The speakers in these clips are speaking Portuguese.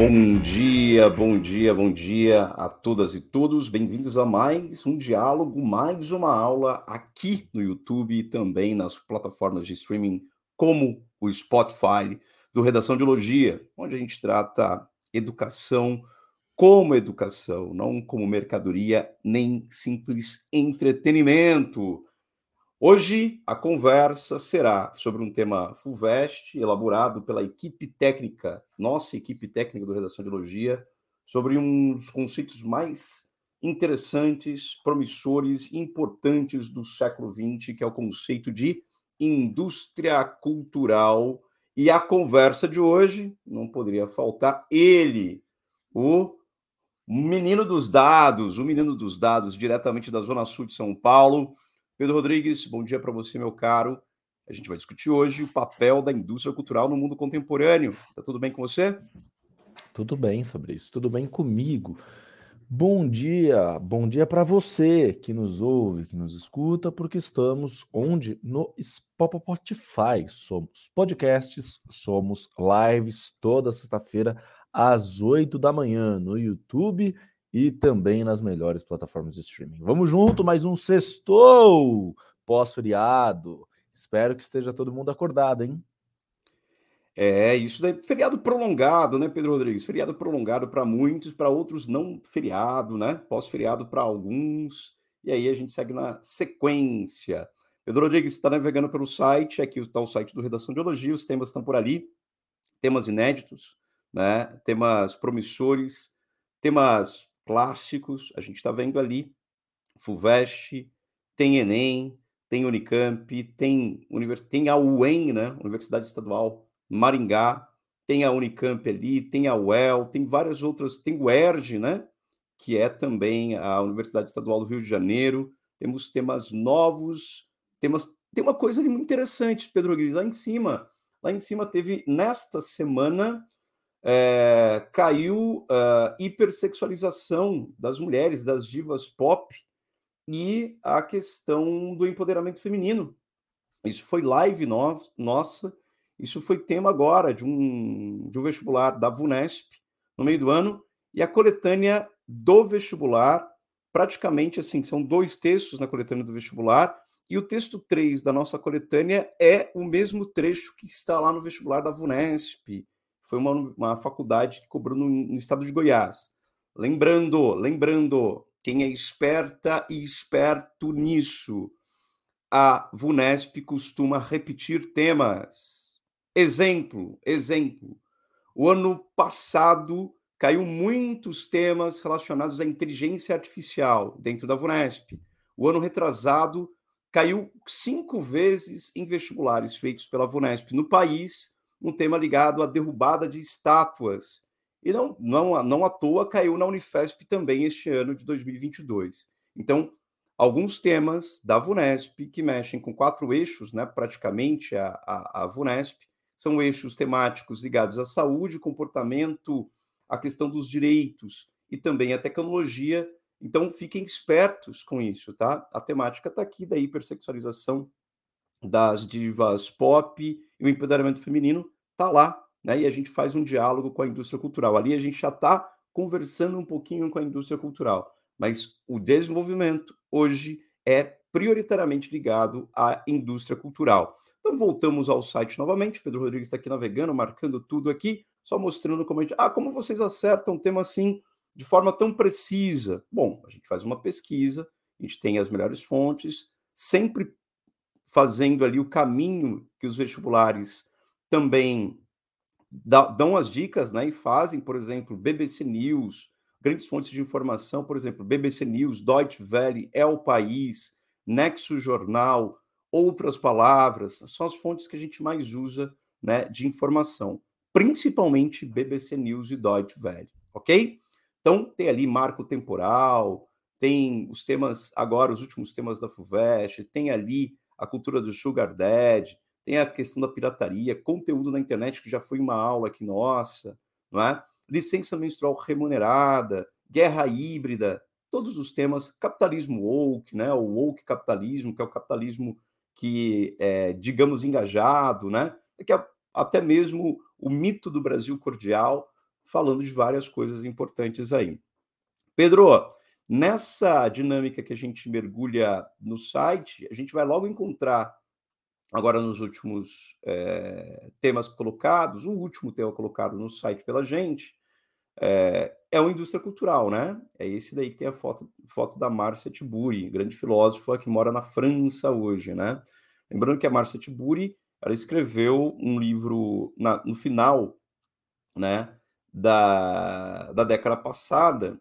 Bom dia, bom dia, bom dia a todas e todos. Bem-vindos a mais um diálogo, mais uma aula aqui no YouTube e também nas plataformas de streaming como o Spotify do Redação de Logia, onde a gente trata educação como educação, não como mercadoria nem simples entretenimento. Hoje a conversa será sobre um tema FUVEST, elaborado pela equipe técnica, nossa equipe técnica do Redação de Logia, sobre um dos conceitos mais interessantes, promissores e importantes do século XX, que é o conceito de indústria cultural. E a conversa de hoje não poderia faltar ele, o menino dos dados, o menino dos dados, diretamente da Zona Sul de São Paulo. Pedro Rodrigues, bom dia para você, meu caro. A gente vai discutir hoje o papel da indústria cultural no mundo contemporâneo. Tá tudo bem com você? Tudo bem, Fabrício. Tudo bem comigo. Bom dia, bom dia para você que nos ouve, que nos escuta, porque estamos onde? No Spotify. Somos podcasts, somos lives toda sexta-feira às 8 da manhã no YouTube e também nas melhores plataformas de streaming. Vamos junto, mais um sextou pós-feriado. Espero que esteja todo mundo acordado, hein? É, isso daí, feriado prolongado, né, Pedro Rodrigues? Feriado prolongado para muitos, para outros não feriado, né? Pós-feriado para alguns. E aí a gente segue na sequência. Pedro Rodrigues está navegando pelo site, aqui está o site do Redação de Elogia, os temas estão por ali, temas inéditos, né? Temas promissores, temas clássicos, a gente está vendo ali FUVEST, tem Enem, tem Unicamp, tem, univers... tem a UEM, né? Universidade Estadual Maringá, tem a Unicamp ali, tem a UEL, tem várias outras, tem o ERJ, né? Que é também a Universidade Estadual do Rio de Janeiro. Temos temas novos, temas. Tem uma coisa ali muito interessante, Pedro Guiz, lá em cima. Lá em cima teve, nesta semana, é, caiu a uh, hipersexualização das mulheres, das divas pop e a questão do empoderamento feminino. Isso foi live no, nossa, isso foi tema agora de um, de um vestibular da VUNESP no meio do ano, e a coletânea do vestibular, praticamente assim, são dois textos na coletânea do vestibular, e o texto 3 da nossa coletânea é o mesmo trecho que está lá no vestibular da VUNESP. Foi uma, uma faculdade que cobrou no, no estado de Goiás. Lembrando, lembrando, quem é esperta e esperto nisso, a VUNESP costuma repetir temas Exemplo, exemplo. O ano passado caiu muitos temas relacionados à inteligência artificial dentro da VUNESP. O ano retrasado caiu cinco vezes em vestibulares feitos pela VUNESP no país, um tema ligado à derrubada de estátuas. E não, não, não à toa caiu na Unifesp também este ano de 2022. Então, alguns temas da VUNESP que mexem com quatro eixos, né, praticamente a, a, a VUNESP, são eixos temáticos ligados à saúde, comportamento, a questão dos direitos e também a tecnologia. Então, fiquem espertos com isso, tá? A temática está aqui da hipersexualização das divas pop e o empoderamento feminino está lá, né? E a gente faz um diálogo com a indústria cultural. Ali a gente já está conversando um pouquinho com a indústria cultural, mas o desenvolvimento hoje é prioritariamente ligado à indústria cultural. Então voltamos ao site novamente. Pedro Rodrigues está aqui navegando, marcando tudo aqui, só mostrando como a gente. Ah, como vocês acertam um tema assim de forma tão precisa? Bom, a gente faz uma pesquisa, a gente tem as melhores fontes, sempre fazendo ali o caminho que os vestibulares também dão as dicas, né? E fazem, por exemplo, BBC News, grandes fontes de informação, por exemplo, BBC News, Deutsche Welle, É o País, Nexo Jornal, outras palavras, são as fontes que a gente mais usa né, de informação, principalmente BBC News e Deutsche Welle, ok? Então, tem ali marco temporal, tem os temas, agora os últimos temas da FUVEST, tem ali a cultura do Sugar Daddy, tem a questão da pirataria, conteúdo na internet, que já foi uma aula aqui nossa, não é? Licença menstrual remunerada, guerra híbrida, todos os temas, capitalismo woke, né? O woke capitalismo, que é o capitalismo que é, digamos, engajado, né? É que até mesmo o mito do Brasil cordial falando de várias coisas importantes aí. Pedro, nessa dinâmica que a gente mergulha no site, a gente vai logo encontrar, agora nos últimos é, temas colocados, o último tema colocado no site pela gente, é, é o indústria cultural, né? É esse daí que tem a foto, foto da Marcia Tiburi, grande filósofa que mora na França hoje, né? Lembrando que a Marcia Tiburi, ela escreveu um livro na, no final, né, da, da década passada,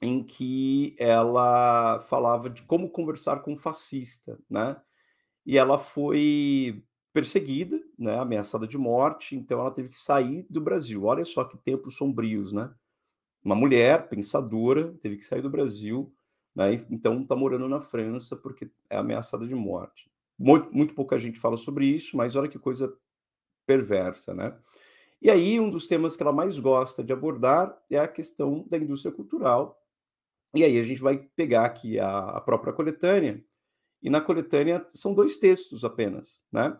em que ela falava de como conversar com um fascista, né? E ela foi perseguida, né, ameaçada de morte, então ela teve que sair do Brasil. Olha só que tempos sombrios, né? Uma mulher pensadora teve que sair do Brasil, né? Então está morando na França porque é ameaçada de morte. Muito, muito pouca gente fala sobre isso, mas olha que coisa perversa, né? E aí um dos temas que ela mais gosta de abordar é a questão da indústria cultural. E aí a gente vai pegar aqui a, a própria coletânea e na coletânea são dois textos apenas, né?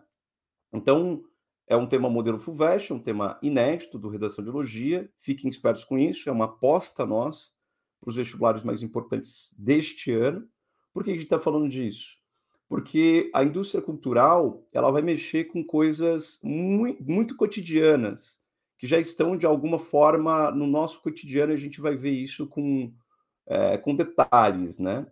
Então, é um tema modelo FUVEST, um tema inédito do Redação de Elogia. Fiquem espertos com isso, é uma aposta nossa para os vestibulares mais importantes deste ano. Por que a gente está falando disso? Porque a indústria cultural ela vai mexer com coisas muito, muito cotidianas, que já estão de alguma forma no nosso cotidiano, a gente vai ver isso com, é, com detalhes, né?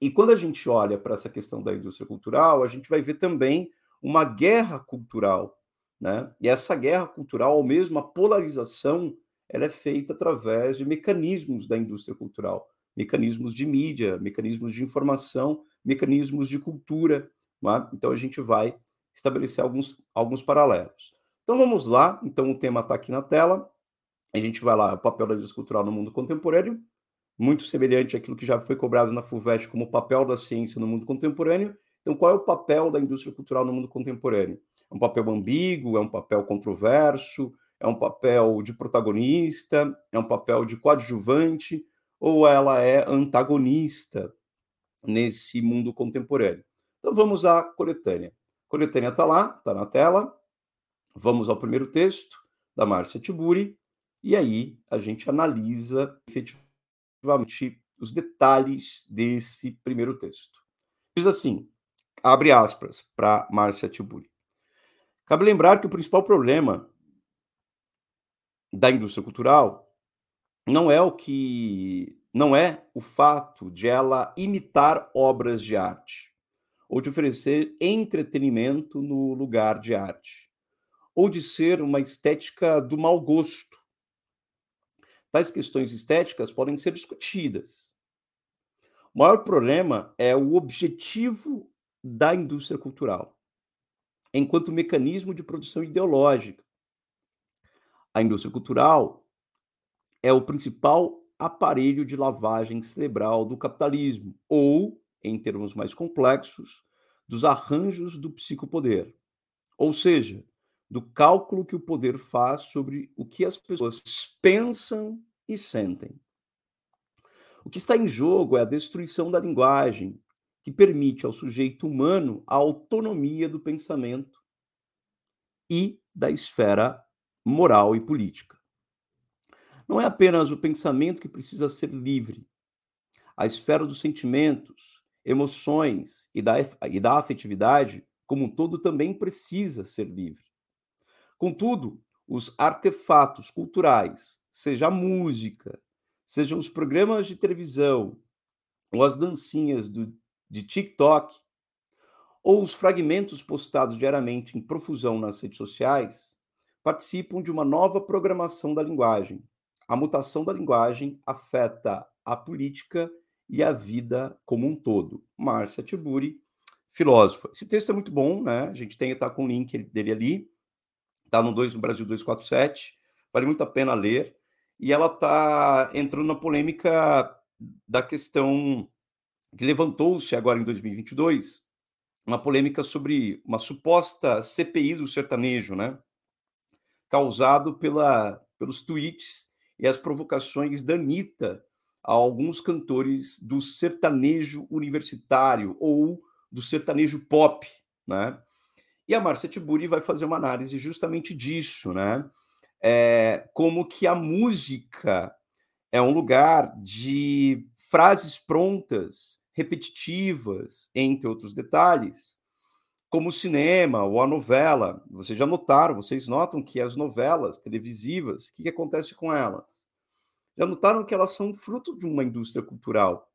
E quando a gente olha para essa questão da indústria cultural, a gente vai ver também uma guerra cultural, né? E essa guerra cultural, ou mesmo a polarização, ela é feita através de mecanismos da indústria cultural, mecanismos de mídia, mecanismos de informação, mecanismos de cultura. Né? Então a gente vai estabelecer alguns, alguns paralelos. Então vamos lá. Então o tema está aqui na tela. A gente vai lá, o papel da indústria cultural no mundo contemporâneo, muito semelhante àquilo que já foi cobrado na FUVEST como o papel da ciência no mundo contemporâneo, então, qual é o papel da indústria cultural no mundo contemporâneo? É um papel ambíguo, é um papel controverso, é um papel de protagonista, é um papel de coadjuvante, ou ela é antagonista nesse mundo contemporâneo? Então, vamos à coletânea. A coletânea está lá, está na tela. Vamos ao primeiro texto, da Márcia Tiburi, e aí a gente analisa efetivamente os detalhes desse primeiro texto. Diz assim: abre aspas para Márcia Tiburi. Cabe lembrar que o principal problema da indústria cultural não é o que não é o fato de ela imitar obras de arte ou de oferecer entretenimento no lugar de arte ou de ser uma estética do mau gosto. Tais questões estéticas podem ser discutidas. O maior problema é o objetivo da indústria cultural, enquanto mecanismo de produção ideológica. A indústria cultural é o principal aparelho de lavagem cerebral do capitalismo, ou, em termos mais complexos, dos arranjos do psicopoder. Ou seja, do cálculo que o poder faz sobre o que as pessoas pensam e sentem. O que está em jogo é a destruição da linguagem, que permite ao sujeito humano a autonomia do pensamento e da esfera moral e política. Não é apenas o pensamento que precisa ser livre. A esfera dos sentimentos, emoções e da, e da afetividade, como um todo, também precisa ser livre. Contudo, os artefatos culturais, seja a música, sejam os programas de televisão ou as dancinhas do de TikTok, ou os fragmentos postados diariamente em profusão nas redes sociais, participam de uma nova programação da linguagem. A mutação da linguagem afeta a política e a vida como um todo. Márcia Tiburi, filósofa. Esse texto é muito bom, né? A gente tem tá com o link dele ali. Está no 2 no Brasil 247. Vale muito a pena ler. E ela está entrando na polêmica da questão que levantou-se agora em 2022 uma polêmica sobre uma suposta CPI do sertanejo, né? Causado pela, pelos tweets e as provocações da Anitta a alguns cantores do sertanejo universitário ou do sertanejo pop, né? E a Márcia Tiburi vai fazer uma análise justamente disso, né? é, como que a música é um lugar de frases prontas, repetitivas, entre outros detalhes, como o cinema ou a novela. Vocês já notaram, vocês notam que as novelas televisivas, o que, que acontece com elas? Já notaram que elas são fruto de uma indústria cultural,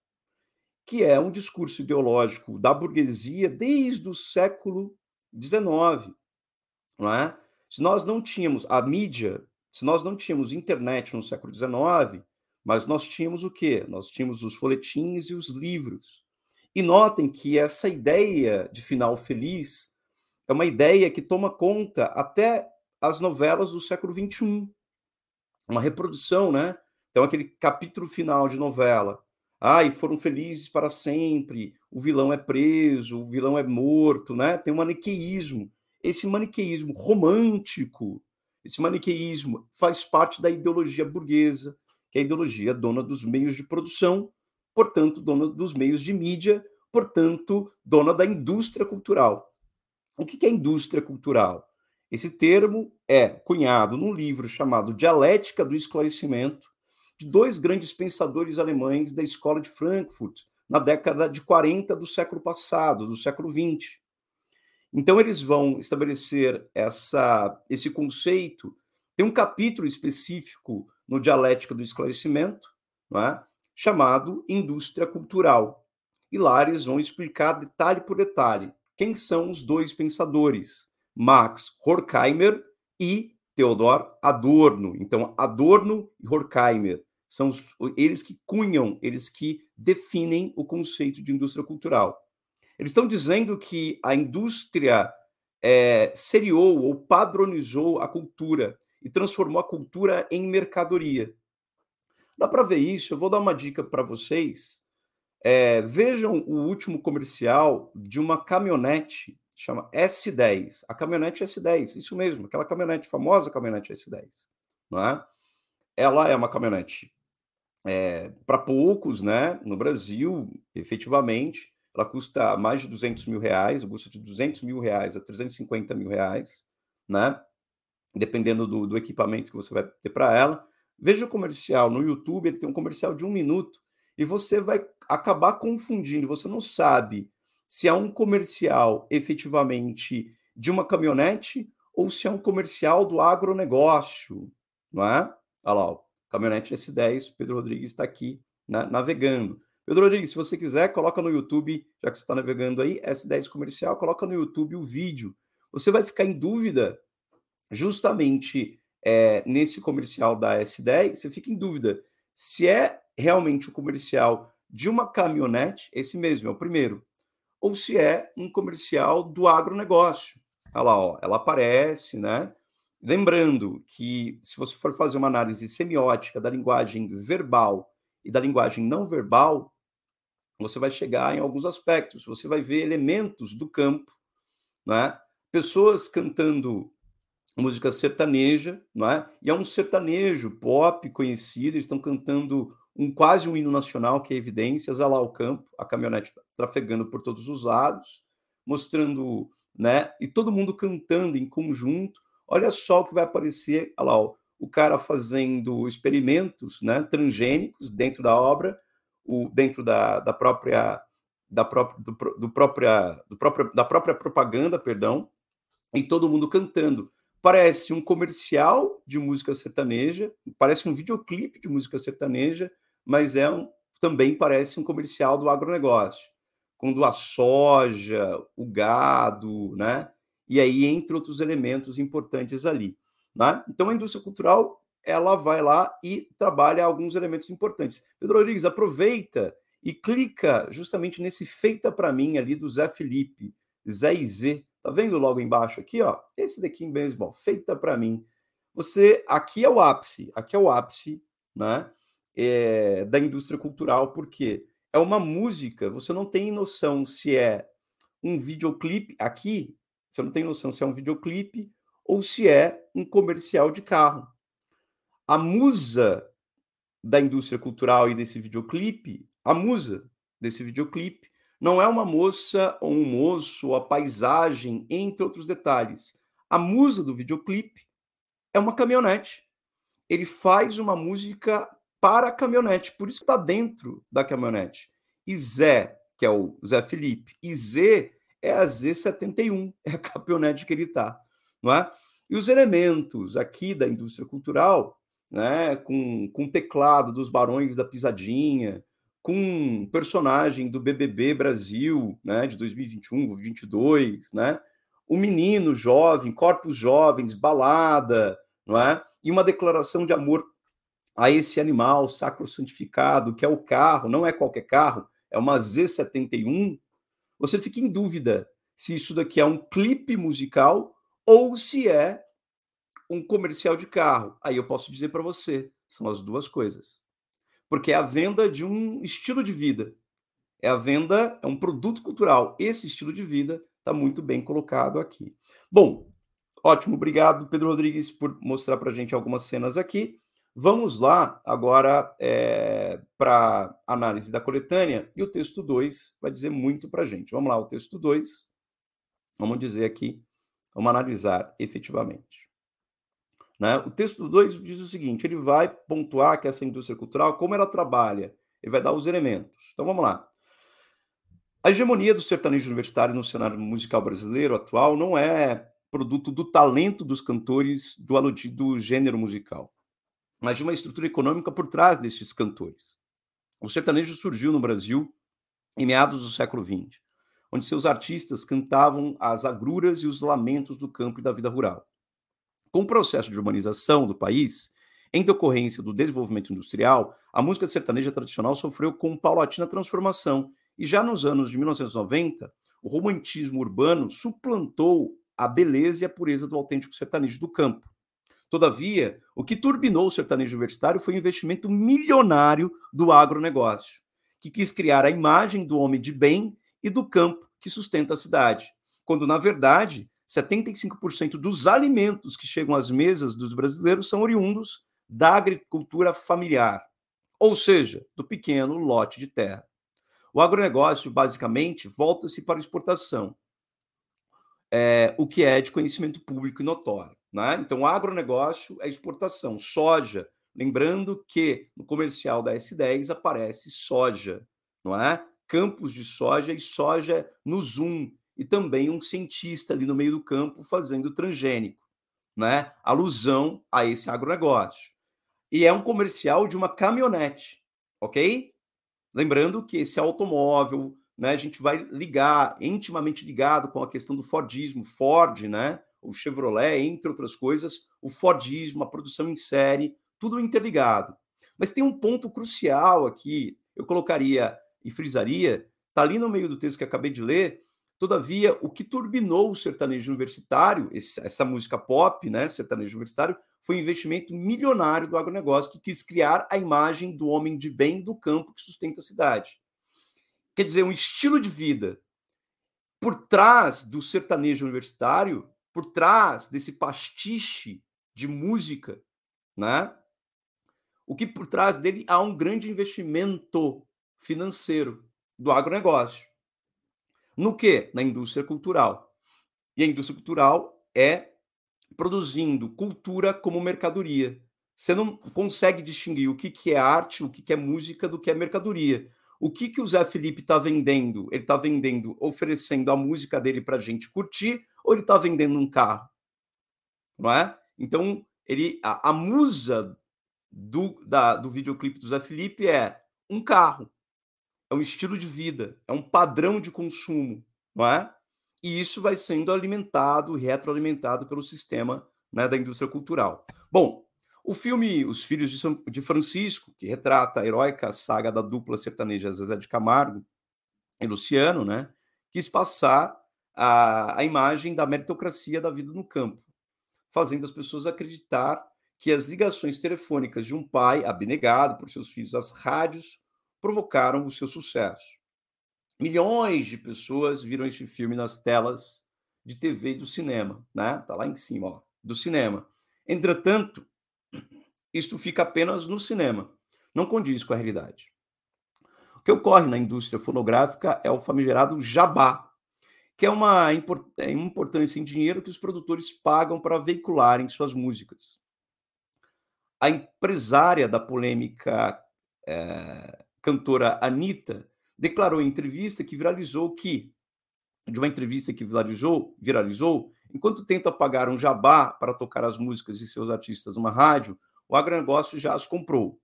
que é um discurso ideológico da burguesia desde o século XIX, não é? Se nós não tínhamos a mídia, se nós não tínhamos internet no século XIX, mas nós tínhamos o quê? Nós tínhamos os folhetins e os livros. E notem que essa ideia de final feliz é uma ideia que toma conta até as novelas do século XXI. Uma reprodução, né? Então, aquele capítulo final de novela. Ai, foram felizes para sempre, o vilão é preso, o vilão é morto, né? Tem um maniqueísmo. Esse maniqueísmo romântico, esse maniqueísmo faz parte da ideologia burguesa, que é a ideologia dona dos meios de produção, portanto, dona dos meios de mídia, portanto, dona da indústria cultural. O que é indústria cultural? Esse termo é cunhado num livro chamado Dialética do Esclarecimento, de dois grandes pensadores alemães da escola de Frankfurt, na década de 40 do século passado, do século 20. Então, eles vão estabelecer essa, esse conceito. Tem um capítulo específico no Dialética do Esclarecimento, é? chamado Indústria Cultural. E lá eles vão explicar detalhe por detalhe quem são os dois pensadores, Max Horkheimer e Theodor Adorno. Então, Adorno e Horkheimer são eles que cunham, eles que definem o conceito de indústria cultural. Eles estão dizendo que a indústria é, seriou ou padronizou a cultura e transformou a cultura em mercadoria. Dá para ver isso? Eu vou dar uma dica para vocês. É, vejam o último comercial de uma caminhonete chama S10. A caminhonete S10, isso mesmo, aquela caminhonete famosa caminhonete S10, não é? Ela é uma caminhonete é, para poucos, né? No Brasil, efetivamente, ela custa mais de 200 mil reais, custa de 200 mil reais a 350 mil reais, né? Dependendo do, do equipamento que você vai ter para ela. Veja o comercial no YouTube, ele tem um comercial de um minuto e você vai acabar confundindo. Você não sabe se é um comercial efetivamente de uma caminhonete ou se é um comercial do agronegócio, não é? Olha lá, caminhonete S10, Pedro Rodrigues está aqui navegando. Pedro Rodrigues, se você quiser, coloca no YouTube, já que você está navegando aí, S10 comercial, coloca no YouTube o vídeo. Você vai ficar em dúvida justamente é, nesse comercial da S10, você fica em dúvida se é realmente o um comercial de uma caminhonete, esse mesmo, é o primeiro, ou se é um comercial do agronegócio. Olha lá, ó, ela aparece, né? Lembrando que, se você for fazer uma análise semiótica da linguagem verbal e da linguagem não verbal, você vai chegar em alguns aspectos. Você vai ver elementos do campo, né? pessoas cantando música sertaneja, não é? E é um sertanejo pop conhecido, eles estão cantando um quase um hino nacional, que é Evidências, olha lá o campo, a caminhonete trafegando por todos os lados, mostrando, né? E todo mundo cantando em conjunto. Olha só o que vai aparecer, olha lá, ó, o cara fazendo experimentos, né, transgênicos dentro da obra, o, dentro da, da própria da própria, do, do própria, do própria, da própria propaganda, perdão, e todo mundo cantando. Parece um comercial de música sertaneja, parece um videoclipe de música sertaneja, mas é um, também parece um comercial do agronegócio, quando a soja, o gado, né? E aí, entre outros elementos importantes ali. Né? Então, a indústria cultural ela vai lá e trabalha alguns elementos importantes. Pedro Rodrigues, aproveita e clica justamente nesse feita para mim ali do Zé Felipe, Zé Z. Tá vendo logo embaixo aqui, ó? Esse daqui mesmo, ó, feita para mim. Você, aqui é o ápice, aqui é o ápice, né? É, da indústria cultural, porque é uma música, você não tem noção se é um videoclipe aqui, você não tem noção se é um videoclipe ou se é um comercial de carro. A musa da indústria cultural e desse videoclipe, a musa desse videoclipe, não é uma moça ou um moço, ou a paisagem, entre outros detalhes. A musa do videoclipe é uma caminhonete. Ele faz uma música para a caminhonete, por isso está dentro da caminhonete. E Zé, que é o Zé Felipe, e Z é a Z71, é a caminhonete que ele está, não é? E os elementos aqui da indústria cultural, né, com, com teclado dos Barões da Pisadinha, com personagem do BBB Brasil, né, de 2021, 2022, né? O menino jovem, corpos jovens, balada, não é? E uma declaração de amor a esse animal sacro santificado, que é o carro, não é qualquer carro, é uma Z71. Você fica em dúvida se isso daqui é um clipe musical ou se é um comercial de carro. Aí eu posso dizer para você, são as duas coisas porque é a venda de um estilo de vida. É a venda, é um produto cultural. Esse estilo de vida está muito bem colocado aqui. Bom, ótimo, obrigado, Pedro Rodrigues, por mostrar para a gente algumas cenas aqui. Vamos lá agora é, para análise da coletânea, e o texto 2 vai dizer muito para a gente. Vamos lá, o texto 2, vamos dizer aqui, vamos analisar efetivamente. Né? O texto 2 diz o seguinte: ele vai pontuar que essa indústria cultural, como ela trabalha, ele vai dar os elementos. Então vamos lá. A hegemonia do sertanejo universitário no cenário musical brasileiro atual não é produto do talento dos cantores do aludido gênero musical, mas de uma estrutura econômica por trás desses cantores. O sertanejo surgiu no Brasil em meados do século XX, onde seus artistas cantavam as agruras e os lamentos do campo e da vida rural. Com o processo de urbanização do país, em decorrência do desenvolvimento industrial, a música sertaneja tradicional sofreu com paulatina transformação e já nos anos de 1990, o romantismo urbano suplantou a beleza e a pureza do autêntico sertanejo do campo. Todavia, o que turbinou o sertanejo universitário foi o investimento milionário do agronegócio, que quis criar a imagem do homem de bem e do campo que sustenta a cidade, quando, na verdade, 75% dos alimentos que chegam às mesas dos brasileiros são oriundos da agricultura familiar, ou seja, do pequeno lote de terra. O agronegócio, basicamente, volta-se para a exportação, é, o que é de conhecimento público e notório. Né? Então, agronegócio é exportação. Soja, lembrando que no comercial da S10 aparece soja, não é? Campos de soja e soja no Zoom, e também um cientista ali no meio do campo fazendo transgênico, né? Alusão a esse agronegócio. E é um comercial de uma caminhonete, ok? Lembrando que esse automóvel, né, a gente vai ligar, intimamente ligado com a questão do Fordismo, Ford, né? O Chevrolet, entre outras coisas, o Fordismo, a produção em série, tudo interligado. Mas tem um ponto crucial aqui, eu colocaria e frisaria, tá ali no meio do texto que acabei de ler, Todavia, o que turbinou o sertanejo universitário, essa música pop, né, sertanejo universitário, foi um investimento milionário do agronegócio que quis criar a imagem do homem de bem do campo que sustenta a cidade. Quer dizer, um estilo de vida. Por trás do sertanejo universitário, por trás desse pastiche de música, né? O que por trás dele há um grande investimento financeiro do agronegócio. No que? Na indústria cultural. E a indústria cultural é produzindo cultura como mercadoria. Você não consegue distinguir o que, é arte, o que é música do que é mercadoria. O que, que o Zé Felipe está vendendo? Ele está vendendo, oferecendo a música dele para a gente curtir, ou ele está vendendo um carro? Não é? Então, ele, a, a musa do, da, do videoclipe do Zé Felipe é um carro é um estilo de vida, é um padrão de consumo, não é? E isso vai sendo alimentado, retroalimentado pelo sistema né, da indústria cultural. Bom, o filme Os Filhos de, São, de Francisco, que retrata a heróica saga da dupla sertaneja Zezé de Camargo e Luciano, né, quis passar a, a imagem da meritocracia da vida no campo, fazendo as pessoas acreditar que as ligações telefônicas de um pai abnegado por seus filhos às rádios provocaram o seu sucesso. Milhões de pessoas viram este filme nas telas de TV e do cinema, né? Tá lá em cima, ó, do cinema. Entretanto, isto fica apenas no cinema, não condiz com a realidade. O que ocorre na indústria fonográfica é o famigerado jabá, que é uma é importância em dinheiro que os produtores pagam para veicularem suas músicas. a empresária da polêmica é, cantora Anitta declarou em entrevista que viralizou que, de uma entrevista que viralizou, viralizou, enquanto tenta pagar um jabá para tocar as músicas de seus artistas numa rádio, o agronegócio já as comprou.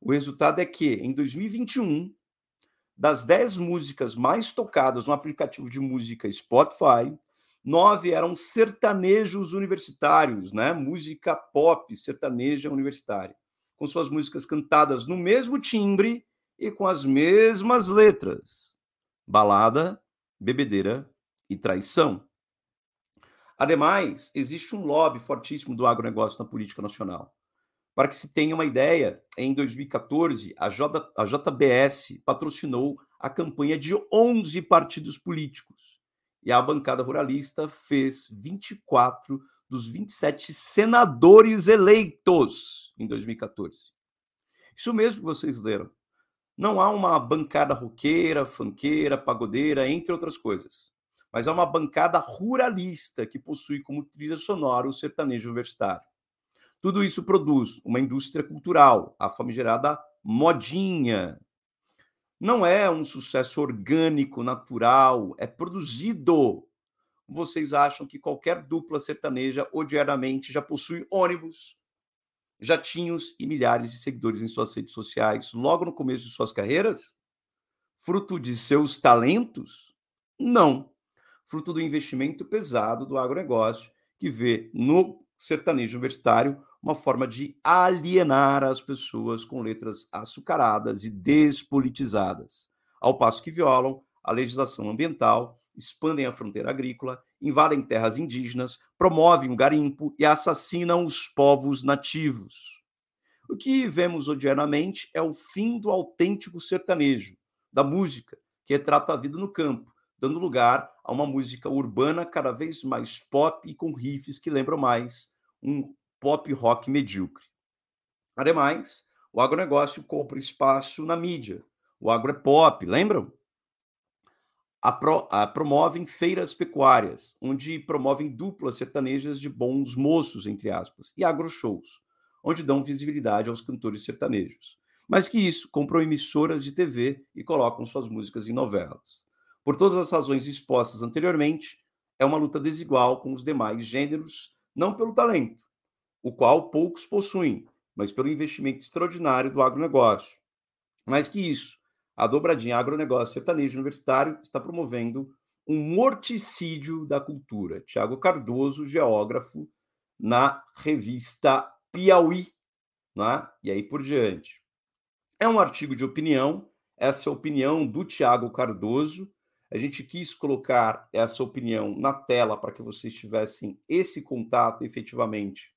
O resultado é que, em 2021, das 10 músicas mais tocadas no aplicativo de música Spotify, nove eram sertanejos universitários, né? Música pop sertaneja universitária, com suas músicas cantadas no mesmo timbre e com as mesmas letras: balada, bebedeira e traição. Ademais, existe um lobby fortíssimo do agronegócio na política nacional. Para que se tenha uma ideia, em 2014, a, J, a JBS patrocinou a campanha de 11 partidos políticos. E a bancada ruralista fez 24 dos 27 senadores eleitos em 2014. Isso mesmo que vocês leram. Não há uma bancada roqueira, fanqueira, pagodeira, entre outras coisas. Mas há uma bancada ruralista que possui como trilha sonora o sertanejo universitário. Tudo isso produz uma indústria cultural, a famigerada modinha. Não é um sucesso orgânico, natural, é produzido. Vocês acham que qualquer dupla sertaneja, odiadamente, já possui ônibus, jatinhos e milhares de seguidores em suas redes sociais logo no começo de suas carreiras? Fruto de seus talentos? Não. Fruto do investimento pesado do agronegócio, que vê no sertanejo universitário uma forma de alienar as pessoas com letras açucaradas e despolitizadas, ao passo que violam a legislação ambiental, expandem a fronteira agrícola, invadem terras indígenas, promovem o garimpo e assassinam os povos nativos. O que vemos odiernamente é o fim do autêntico sertanejo, da música, que retrata a vida no campo, dando lugar a uma música urbana cada vez mais pop e com riffs que lembram mais um pop rock medíocre. Ademais, o agronegócio compra espaço na mídia. O agro é pop, lembram? A pro, a, promovem feiras pecuárias, onde promovem duplas sertanejas de bons moços, entre aspas, e agroshows, onde dão visibilidade aos cantores sertanejos. Mais que isso, compram emissoras de TV e colocam suas músicas em novelas. Por todas as razões expostas anteriormente, é uma luta desigual com os demais gêneros, não pelo talento, o qual poucos possuem, mas pelo investimento extraordinário do agronegócio. Mais que isso, a dobradinha agronegócio sertanejo universitário está promovendo um morticídio da cultura. Tiago Cardoso, geógrafo, na revista Piauí, né? e aí por diante. É um artigo de opinião, essa é a opinião do Tiago Cardoso. A gente quis colocar essa opinião na tela para que vocês tivessem esse contato efetivamente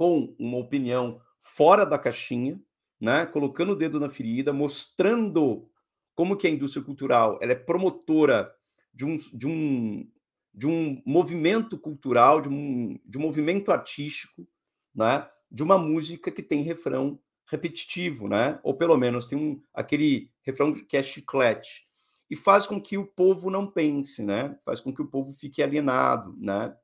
com uma opinião fora da caixinha, né, colocando o dedo na ferida, mostrando como que a indústria cultural ela é promotora de um, de um, de um movimento cultural, de um, de um movimento artístico, né, de uma música que tem refrão repetitivo, né, ou pelo menos tem um, aquele refrão que é chiclete, e faz com que o povo não pense, né, faz com que o povo fique alienado, né,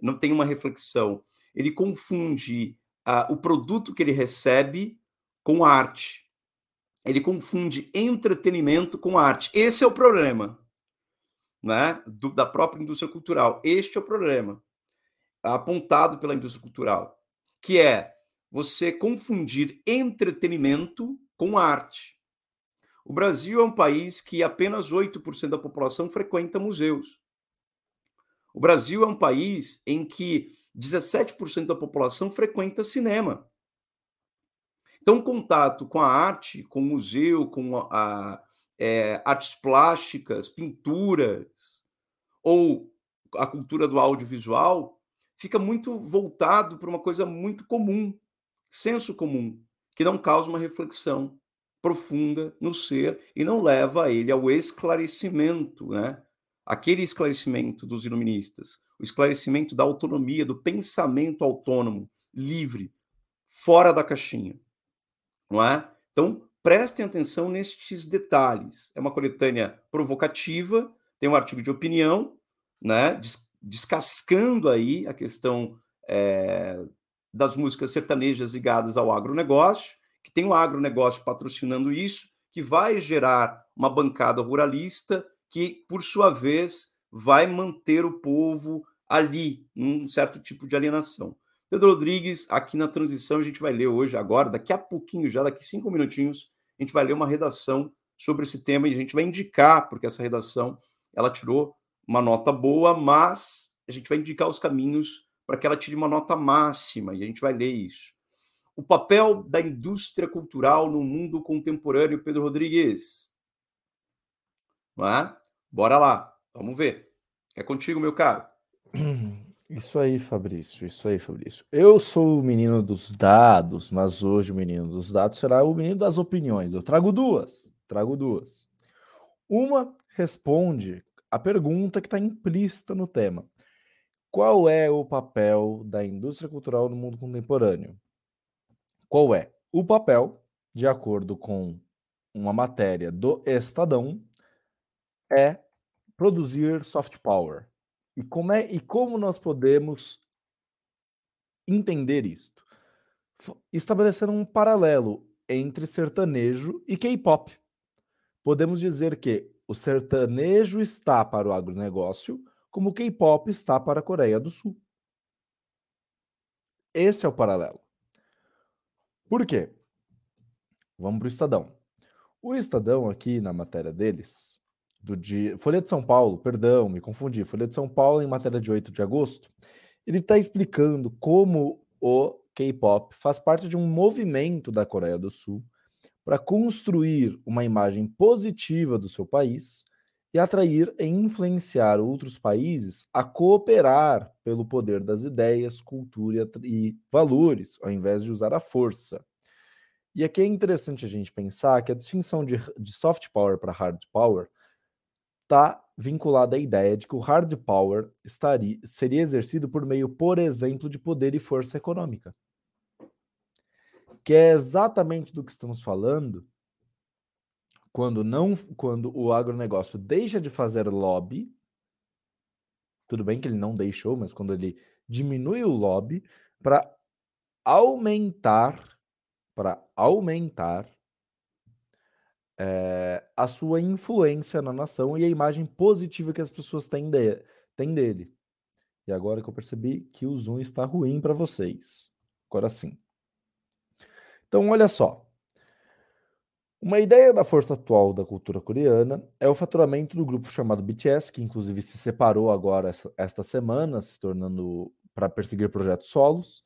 não tem uma reflexão ele confunde uh, o produto que ele recebe com arte. Ele confunde entretenimento com arte. Esse é o problema né, do, da própria indústria cultural. Este é o problema apontado pela indústria cultural, que é você confundir entretenimento com arte. O Brasil é um país que apenas 8% da população frequenta museus. O Brasil é um país em que 17% da população frequenta cinema. Então, contato com a arte, com o museu, com a, a é, artes plásticas, pinturas, ou a cultura do audiovisual, fica muito voltado para uma coisa muito comum, senso comum, que não causa uma reflexão profunda no ser e não leva ele ao esclarecimento, né? Aquele esclarecimento dos iluministas, o esclarecimento da autonomia, do pensamento autônomo, livre, fora da caixinha. Não é? Então, prestem atenção nestes detalhes. É uma coletânea provocativa, tem um artigo de opinião, né, descascando aí a questão é, das músicas sertanejas ligadas ao agronegócio, que tem o agronegócio patrocinando isso, que vai gerar uma bancada ruralista que, por sua vez, vai manter o povo ali, num certo tipo de alienação. Pedro Rodrigues, aqui na transição, a gente vai ler hoje, agora, daqui a pouquinho, já daqui cinco minutinhos, a gente vai ler uma redação sobre esse tema e a gente vai indicar, porque essa redação ela tirou uma nota boa, mas a gente vai indicar os caminhos para que ela tire uma nota máxima, e a gente vai ler isso. O papel da indústria cultural no mundo contemporâneo, Pedro Rodrigues. Não é? Bora lá, vamos ver. É contigo, meu caro. Isso aí, Fabrício, isso aí, Fabrício. Eu sou o menino dos dados, mas hoje o menino dos dados será o menino das opiniões. Eu trago duas, trago duas. Uma responde a pergunta que está implícita no tema. Qual é o papel da indústria cultural no mundo contemporâneo? Qual é? O papel, de acordo com uma matéria do Estadão, é produzir soft power e como, é, e como nós podemos entender isto? Estabelecendo um paralelo entre sertanejo e K-pop. Podemos dizer que o sertanejo está para o agronegócio, como o K-pop está para a Coreia do Sul. Esse é o paralelo. Por quê? Vamos para o Estadão. O Estadão, aqui na matéria deles, do dia. Folha de São Paulo, perdão, me confundi. Folha de São Paulo, em matéria de 8 de agosto, ele está explicando como o K-pop faz parte de um movimento da Coreia do Sul para construir uma imagem positiva do seu país e atrair e influenciar outros países a cooperar pelo poder das ideias, cultura e valores, ao invés de usar a força. E aqui é interessante a gente pensar que a distinção de, de soft power para hard power está vinculada à ideia de que o hard power estaria, seria exercido por meio, por exemplo, de poder e força econômica. Que é exatamente do que estamos falando quando não quando o agronegócio deixa de fazer lobby, tudo bem que ele não deixou, mas quando ele diminui o lobby para aumentar para aumentar é, a sua influência na nação e a imagem positiva que as pessoas têm, de, têm dele. E agora que eu percebi que o Zoom está ruim para vocês. Agora sim. Então, olha só. Uma ideia da força atual da cultura coreana é o faturamento do grupo chamado BTS, que inclusive se separou agora esta semana, se tornando para perseguir projetos solos.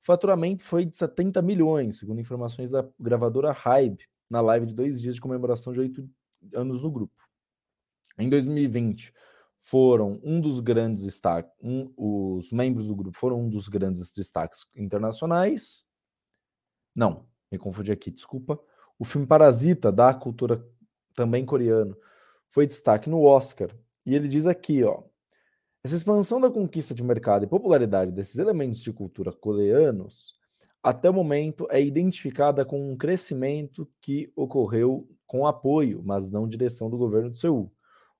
O faturamento foi de 70 milhões, segundo informações da gravadora Hybe, na live de dois dias de comemoração de oito anos no grupo. Em 2020, foram um dos grandes destaques, um, os membros do grupo foram um dos grandes destaques internacionais. Não, me confundi aqui, desculpa. O filme Parasita, da cultura também coreano, foi destaque no Oscar. E ele diz aqui, ó, essa expansão da conquista de mercado e popularidade desses elementos de cultura coreanos até o momento é identificada com um crescimento que ocorreu com apoio, mas não direção do governo de Seul.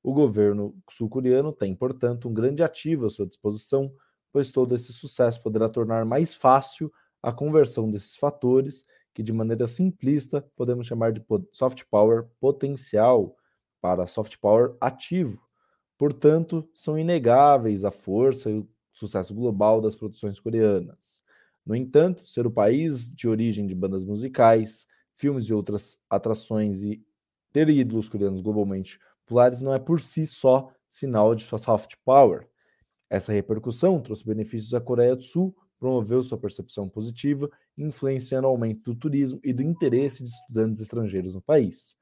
O governo sul-coreano tem, portanto, um grande ativo à sua disposição, pois todo esse sucesso poderá tornar mais fácil a conversão desses fatores, que de maneira simplista podemos chamar de soft power potencial, para soft power ativo. Portanto, são inegáveis a força e o sucesso global das produções coreanas. No entanto, ser o país de origem de bandas musicais, filmes e outras atrações e ter ídolos coreanos globalmente populares não é por si só sinal de soft power. Essa repercussão trouxe benefícios à Coreia do Sul, promoveu sua percepção positiva, influenciando o aumento do turismo e do interesse de estudantes estrangeiros no país.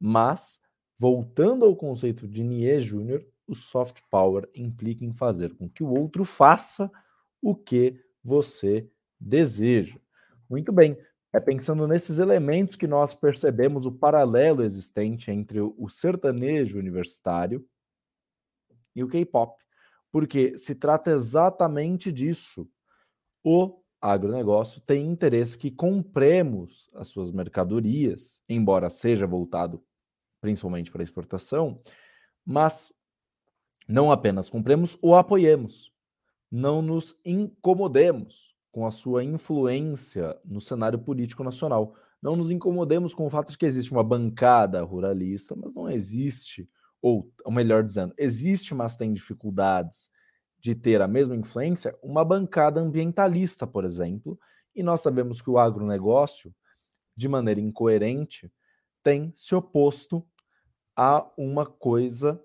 Mas, voltando ao conceito de Nie Júnior, o soft power implica em fazer com que o outro faça o que você desejo. Muito bem. É pensando nesses elementos que nós percebemos o paralelo existente entre o sertanejo universitário e o K-pop, porque se trata exatamente disso. O agronegócio tem interesse que compremos as suas mercadorias, embora seja voltado principalmente para exportação, mas não apenas compremos ou apoiemos, não nos incomodemos com a sua influência no cenário político nacional. Não nos incomodemos com o fato de que existe uma bancada ruralista, mas não existe, ou, ou melhor dizendo, existe, mas tem dificuldades de ter a mesma influência, uma bancada ambientalista, por exemplo, e nós sabemos que o agronegócio, de maneira incoerente, tem se oposto a uma coisa,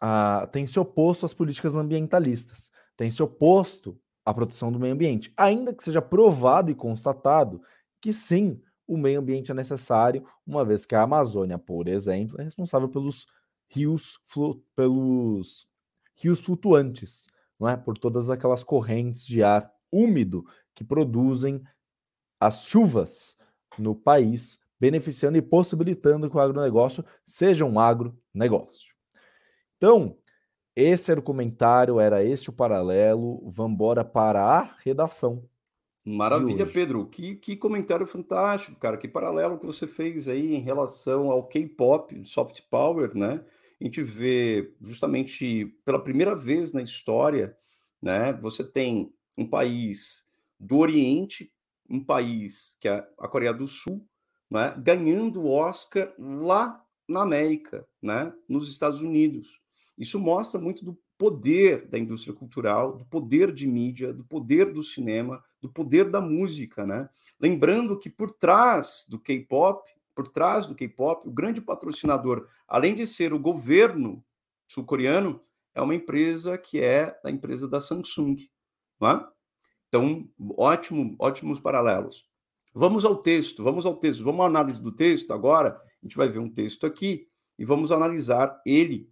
a, tem se oposto às políticas ambientalistas, tem se oposto à proteção do meio ambiente, ainda que seja provado e constatado que sim, o meio ambiente é necessário, uma vez que a Amazônia, por exemplo, é responsável pelos rios, pelos rios flutuantes, não é? por todas aquelas correntes de ar úmido que produzem as chuvas no país, beneficiando e possibilitando que o agronegócio seja um agronegócio. Então, esse era o comentário, era este o paralelo. Vamos embora para a redação. Maravilha, Pedro. Que, que comentário fantástico, cara. Que paralelo que você fez aí em relação ao K-pop, soft power, né? A gente vê justamente pela primeira vez na história, né? Você tem um país do Oriente, um país que é a Coreia do Sul, né? Ganhando o Oscar lá na América, né? Nos Estados Unidos. Isso mostra muito do poder da indústria cultural, do poder de mídia, do poder do cinema, do poder da música, né? Lembrando que por trás do K-pop, por trás do K-pop, o grande patrocinador, além de ser o governo sul-coreano, é uma empresa que é a empresa da Samsung, não é? Então, ótimo, ótimos paralelos. Vamos ao texto, vamos ao texto, vamos à análise do texto agora. A gente vai ver um texto aqui e vamos analisar ele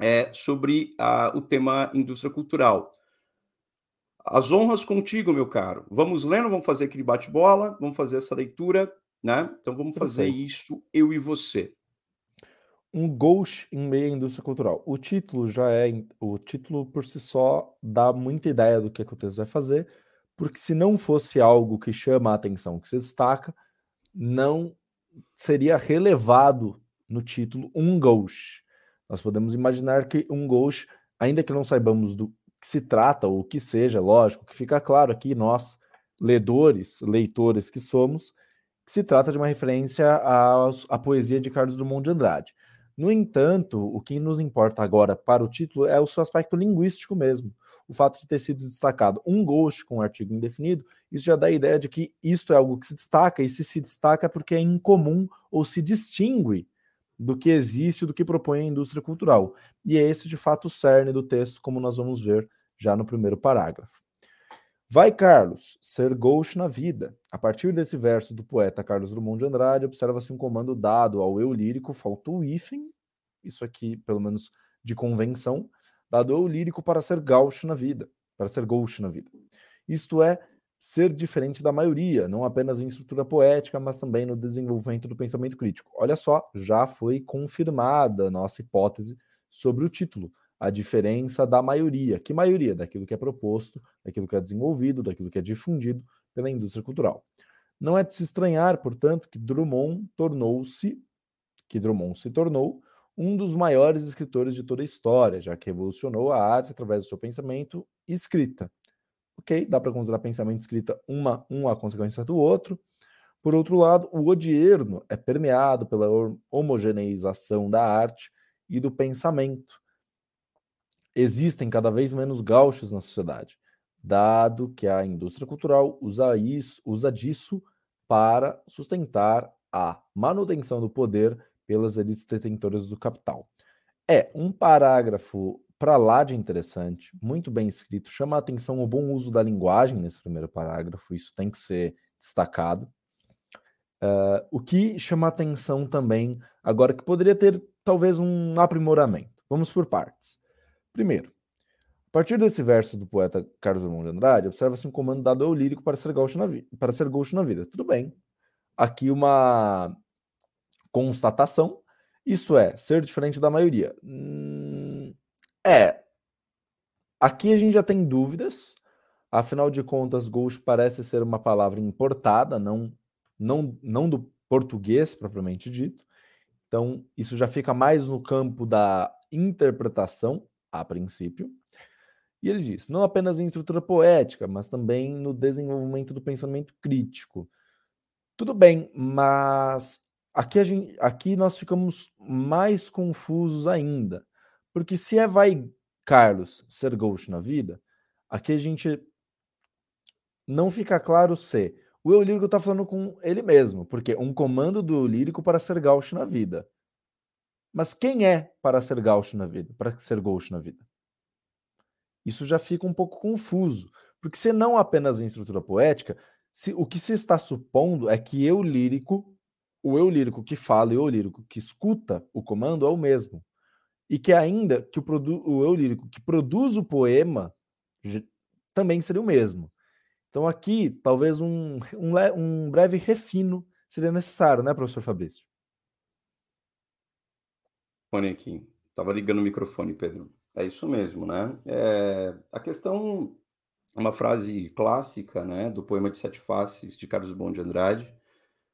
é, sobre a, o tema indústria cultural. As honras contigo, meu caro. Vamos lendo, vamos fazer aquele bate-bola, vamos fazer essa leitura, né? Então vamos fazer isso, eu e você. Um ghost em meio à indústria cultural. O título já é. O título por si só dá muita ideia do que, é que o texto vai fazer, porque se não fosse algo que chama a atenção, que se destaca, não seria relevado no título um ghost. Nós podemos imaginar que um ghost, ainda que não saibamos do que se trata ou o que seja, lógico, que fica claro aqui, nós, ledores, leitores que somos, que se trata de uma referência à, à poesia de Carlos Drummond de Andrade. No entanto, o que nos importa agora para o título é o seu aspecto linguístico mesmo. O fato de ter sido destacado um ghost com um artigo indefinido, isso já dá a ideia de que isto é algo que se destaca, e se se destaca é porque é incomum ou se distingue do que existe, do que propõe a indústria cultural. E é esse, de fato, o cerne do texto, como nós vamos ver já no primeiro parágrafo. Vai, Carlos, ser gauche na vida. A partir desse verso do poeta Carlos Drummond de Andrade, observa-se um comando dado ao eu lírico, faltou o hífen, isso aqui, pelo menos de convenção, dado ao eu lírico para ser gaúcho na vida, para ser gauche na vida. Isto é, ser diferente da maioria, não apenas em estrutura poética, mas também no desenvolvimento do pensamento crítico. Olha só, já foi confirmada a nossa hipótese sobre o título, a diferença da maioria. Que maioria? Daquilo que é proposto, daquilo que é desenvolvido, daquilo que é difundido pela indústria cultural. Não é de se estranhar, portanto, que Drummond tornou-se, que Drummond se tornou um dos maiores escritores de toda a história, já que revolucionou a arte através do seu pensamento e escrita ok, dá para considerar pensamento escrita uma, um a consequência do outro. Por outro lado, o odierno é permeado pela homogeneização da arte e do pensamento. Existem cada vez menos gauchos na sociedade, dado que a indústria cultural usa, isso, usa disso para sustentar a manutenção do poder pelas elites detentoras do capital. É um parágrafo para lá de interessante, muito bem escrito, chama a atenção o bom uso da linguagem nesse primeiro parágrafo, isso tem que ser destacado. Uh, o que chama atenção também, agora que poderia ter talvez um aprimoramento. Vamos por partes. Primeiro, a partir desse verso do poeta Carlos Drummond de Andrade, observa-se um comando dado ao lírico para ser gaúcho na, vida, para ser gaúcho na vida. Tudo bem. Aqui uma constatação, isto é, ser diferente da maioria. Hum, é. Aqui a gente já tem dúvidas. Afinal de contas, ghost parece ser uma palavra importada, não, não, não do português propriamente dito. Então, isso já fica mais no campo da interpretação, a princípio. E ele diz: não apenas em estrutura poética, mas também no desenvolvimento do pensamento crítico. Tudo bem, mas aqui, a gente, aqui nós ficamos mais confusos ainda. Porque se é vai Carlos ser ghost na vida, aqui a gente não fica claro se o eu lírico está falando com ele mesmo, porque um comando do eu lírico para ser gaucho na vida. Mas quem é para ser gaucho na vida? Para ser gaucho na vida? Isso já fica um pouco confuso, porque se não apenas em estrutura poética, se, o que se está supondo é que eu lírico, o eu lírico que fala e o eu lírico que escuta o comando é o mesmo. E que ainda que o, o eu lírico que produz o poema também seria o mesmo. Então aqui, talvez um, um, um breve refino seria necessário, né, professor Fabrício? Fone aqui. Estava ligando o microfone, Pedro. É isso mesmo, né? É, a questão, uma frase clássica, né, do poema de Sete Faces de Carlos Bom de Andrade.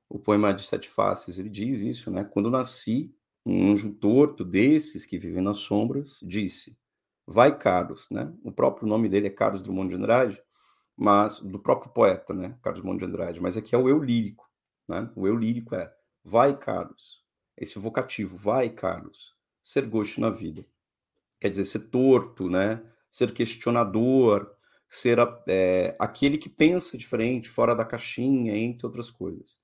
O poema de Sete Faces, ele diz isso, né? Quando nasci, um anjo torto desses que vivem nas sombras disse: Vai, Carlos, né? O próprio nome dele é Carlos Drummond de Andrade mas do próprio poeta, né, Carlos Monte de Andrade, mas aqui é o eu lírico, né? O eu lírico é vai, Carlos. Esse vocativo, vai, Carlos, ser gosto na vida. Quer dizer, ser torto, né? Ser questionador, ser é, aquele que pensa diferente, fora da caixinha, entre outras coisas.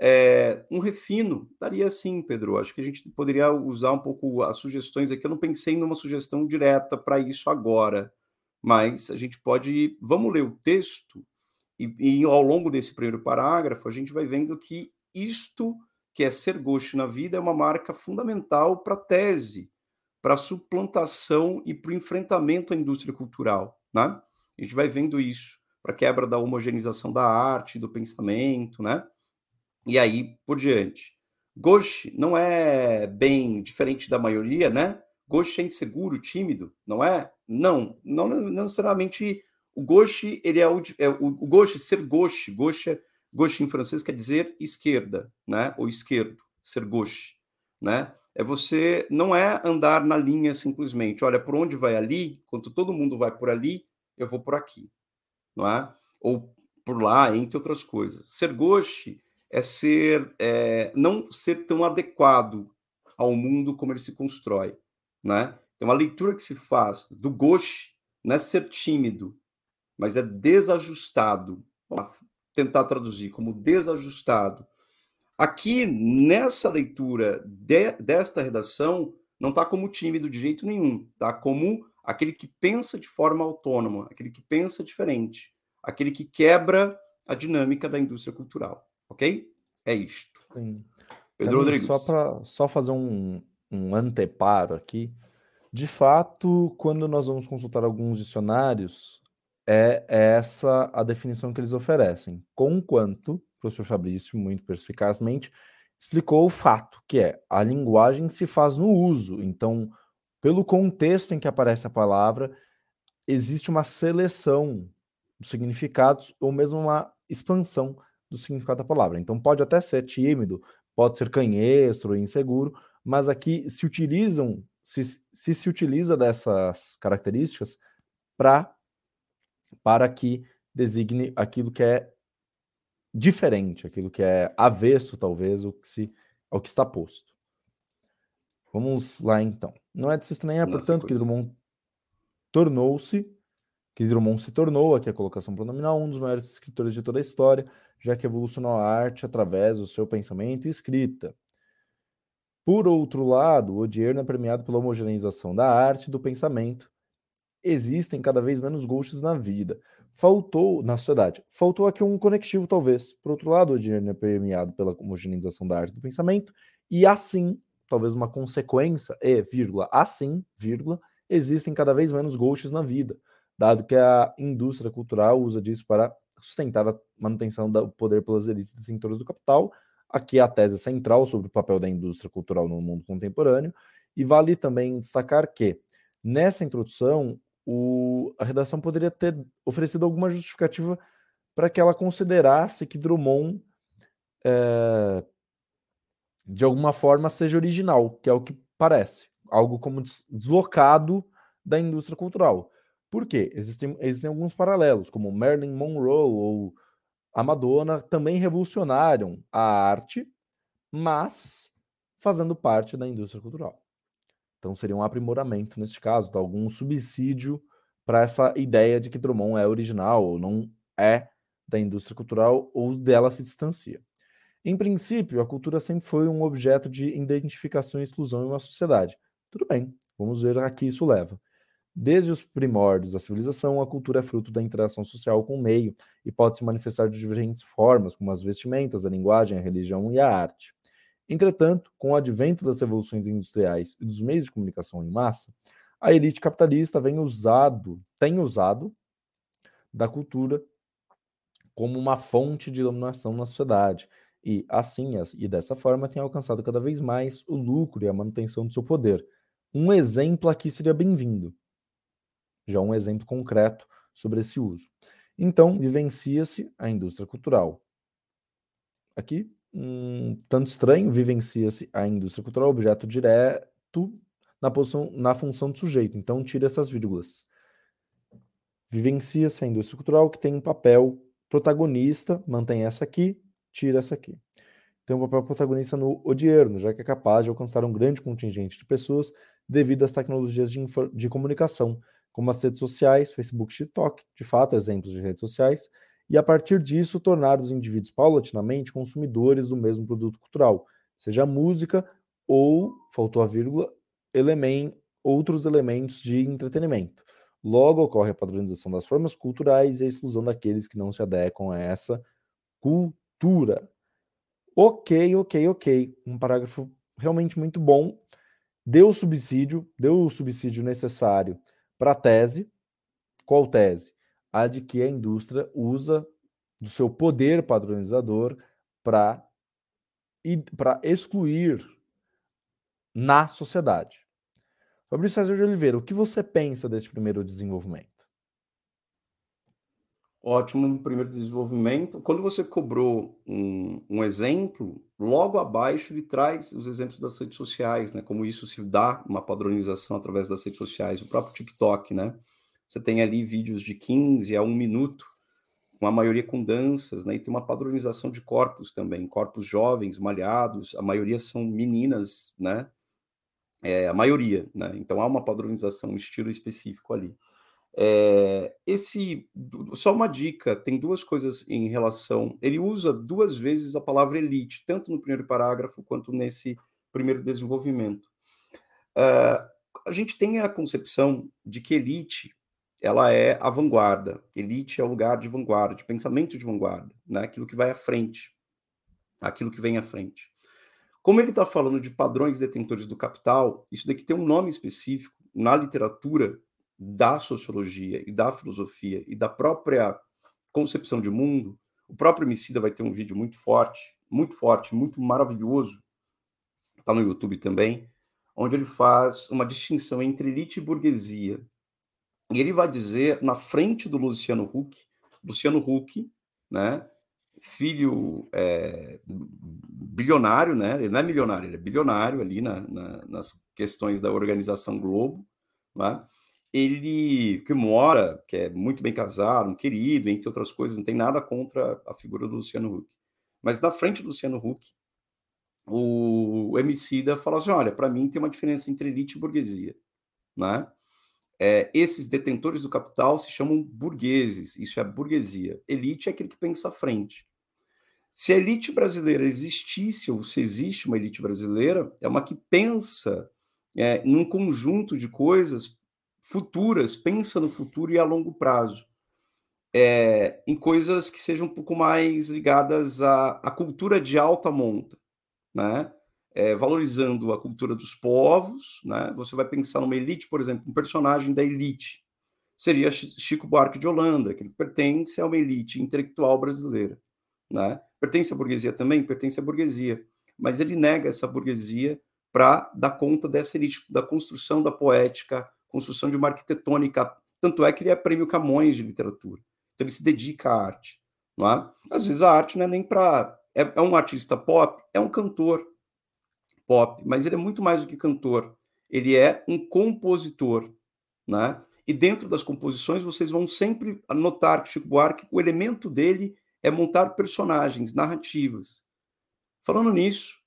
É, um refino daria sim, Pedro. Acho que a gente poderia usar um pouco as sugestões aqui. Eu não pensei numa sugestão direta para isso agora, mas a gente pode. Vamos ler o texto, e, e, ao longo desse primeiro parágrafo, a gente vai vendo que isto, que é ser gosto na vida, é uma marca fundamental para a tese, para a suplantação e para o enfrentamento à indústria cultural. Né? A gente vai vendo isso, para a quebra da homogeneização da arte, do pensamento, né? E aí por diante. Gauche não é bem diferente da maioria, né? Gauche é inseguro, tímido, não é? Não, não, não necessariamente. O gauche, ele é o, é o, o ser gauche, gauche, gauche em francês quer dizer esquerda, né? Ou esquerdo, ser gauche, né? É você, não é andar na linha simplesmente, olha, por onde vai ali, quando todo mundo vai por ali, eu vou por aqui, não é? Ou por lá, entre outras coisas. Ser gauche é ser, é, não ser tão adequado ao mundo como ele se constrói, né? Então, a leitura que se faz do gauche não é ser tímido, mas é desajustado. Vamos tentar traduzir como desajustado. Aqui, nessa leitura de, desta redação, não está como tímido de jeito nenhum, está como aquele que pensa de forma autônoma, aquele que pensa diferente, aquele que quebra a dinâmica da indústria cultural, ok? É isto. Sim. Pedro Rodrigues. Só para só fazer um, um anteparo aqui, de fato, quando nós vamos consultar alguns dicionários, é essa a definição que eles oferecem. Conquanto, o professor Fabrício, muito perspicazmente, explicou o fato, que é a linguagem se faz no uso. Então, pelo contexto em que aparece a palavra, existe uma seleção dos significados ou mesmo uma expansão do significado da palavra. Então, pode até ser tímido, pode ser canhestro, inseguro, mas aqui se utilizam se, se, se utiliza dessas características para para que designe aquilo que é diferente, aquilo que é avesso, talvez, ao que, se, ao que está posto. Vamos lá, então. Não é de se estranhar, portanto, que Drummond tornou-se, que Drummond se tornou, aqui a colocação pronominal, um dos maiores escritores de toda a história, já que evolucionou a arte através do seu pensamento e escrita. Por outro lado, Odierno é premiado pela homogeneização da arte e do pensamento. Existem cada vez menos gostos na vida. Faltou, na sociedade, faltou aqui um conectivo, talvez. Por outro lado, Odierno é premiado pela homogeneização da arte e do pensamento, e assim, talvez uma consequência, é, vírgula, assim, vírgula, existem cada vez menos gostos na vida, dado que a indústria cultural usa disso para sustentar a manutenção do poder pelas elites detentoras do capital, Aqui a tese central sobre o papel da indústria cultural no mundo contemporâneo, e vale também destacar que, nessa introdução, o, a redação poderia ter oferecido alguma justificativa para que ela considerasse que Drummond, é, de alguma forma, seja original, que é o que parece, algo como deslocado da indústria cultural. Por quê? Existem, existem alguns paralelos, como Marilyn Monroe ou a Madonna também revolucionaram a arte, mas fazendo parte da indústria cultural. Então seria um aprimoramento neste caso, algum subsídio para essa ideia de que Drummond é original ou não é da indústria cultural ou dela se distancia. Em princípio, a cultura sempre foi um objeto de identificação e exclusão em uma sociedade. Tudo bem, vamos ver a que isso leva. Desde os primórdios da civilização, a cultura é fruto da interação social com o meio e pode se manifestar de diferentes formas, como as vestimentas, a linguagem, a religião e a arte. Entretanto, com o advento das revoluções industriais e dos meios de comunicação em massa, a elite capitalista vem usado, tem usado da cultura como uma fonte de dominação na sociedade e assim e dessa forma tem alcançado cada vez mais o lucro e a manutenção do seu poder. Um exemplo aqui seria bem-vindo. Já um exemplo concreto sobre esse uso. Então, vivencia-se a indústria cultural. Aqui um tanto estranho, vivencia-se a indústria cultural, objeto direto na, posição, na função do sujeito. Então, tira essas vírgulas. Vivencia-se a indústria cultural, que tem um papel protagonista, mantém essa aqui, tira essa aqui. Tem um papel protagonista no odierno, já que é capaz de alcançar um grande contingente de pessoas devido às tecnologias de, de comunicação, como as redes sociais, Facebook e TikTok, de fato, exemplos de redes sociais, e a partir disso tornar os indivíduos paulatinamente consumidores do mesmo produto cultural, seja música ou, faltou a vírgula, outros elementos de entretenimento. Logo ocorre a padronização das formas culturais e a exclusão daqueles que não se adequam a essa cultura. Ok, ok, ok. Um parágrafo realmente muito bom. Deu o subsídio, deu o subsídio necessário para a tese. Qual tese? a de que a indústria usa do seu poder padronizador para excluir na sociedade. Fabrício César de Oliveira, o que você pensa desse primeiro desenvolvimento? Ótimo primeiro desenvolvimento. Quando você cobrou um, um, exemplo, logo abaixo ele traz os exemplos das redes sociais, né? Como isso se dá uma padronização através das redes sociais, o próprio TikTok, né? Você tem ali vídeos de 15 a 1 minuto, com a maioria com danças, né? E tem uma padronização de corpos também, corpos jovens, malhados, a maioria são meninas, né? É, a maioria, né? Então há uma padronização, um estilo específico ali. É, esse, só uma dica, tem duas coisas em relação. Ele usa duas vezes a palavra elite, tanto no primeiro parágrafo quanto nesse primeiro desenvolvimento. Uh, a gente tem a concepção de que elite ela é a vanguarda. Elite é o lugar de vanguarda, de pensamento de vanguarda, né? aquilo que vai à frente, aquilo que vem à frente. Como ele está falando de padrões detentores do capital, isso daqui tem um nome específico na literatura da sociologia e da filosofia e da própria concepção de mundo. O próprio Emicida vai ter um vídeo muito forte, muito forte, muito maravilhoso, está no YouTube também, onde ele faz uma distinção entre elite e burguesia. E ele vai dizer, na frente do Luciano Huck, Luciano Huck, né, filho é, bilionário, né, ele não é milionário, ele é bilionário ali na, na, nas questões da organização Globo, né, ele que mora, que é muito bem casado, um querido, entre outras coisas, não tem nada contra a figura do Luciano Huck. Mas na frente do Luciano Huck, o, Emicida fala assim, olha, para mim tem uma diferença entre elite e burguesia, né? É, esses detentores do capital se chamam burgueses, isso é burguesia. Elite é aquele que pensa à frente. Se a elite brasileira existisse, ou se existe uma elite brasileira, é uma que pensa é, num conjunto de coisas futuras, pensa no futuro e a longo prazo. É, em coisas que sejam um pouco mais ligadas à, à cultura de alta monta, né? é, valorizando a cultura dos povos, né? Você vai pensar numa elite, por exemplo, um personagem da elite seria Chico Buarque de Holanda, que ele pertence a uma elite intelectual brasileira, né? Pertence à burguesia também, pertence à burguesia, mas ele nega essa burguesia para dar conta dessa elite, da construção da poética, construção de uma arquitetônica, tanto é que ele é prêmio Camões de literatura. Então ele se dedica à arte, não é? Às vezes a arte não é nem para é, é um artista pop, é um cantor, pop, mas ele é muito mais do que cantor. Ele é um compositor, né? E dentro das composições, vocês vão sempre notar que Chico Buarque, o elemento dele é montar personagens, narrativas. Falando nisso,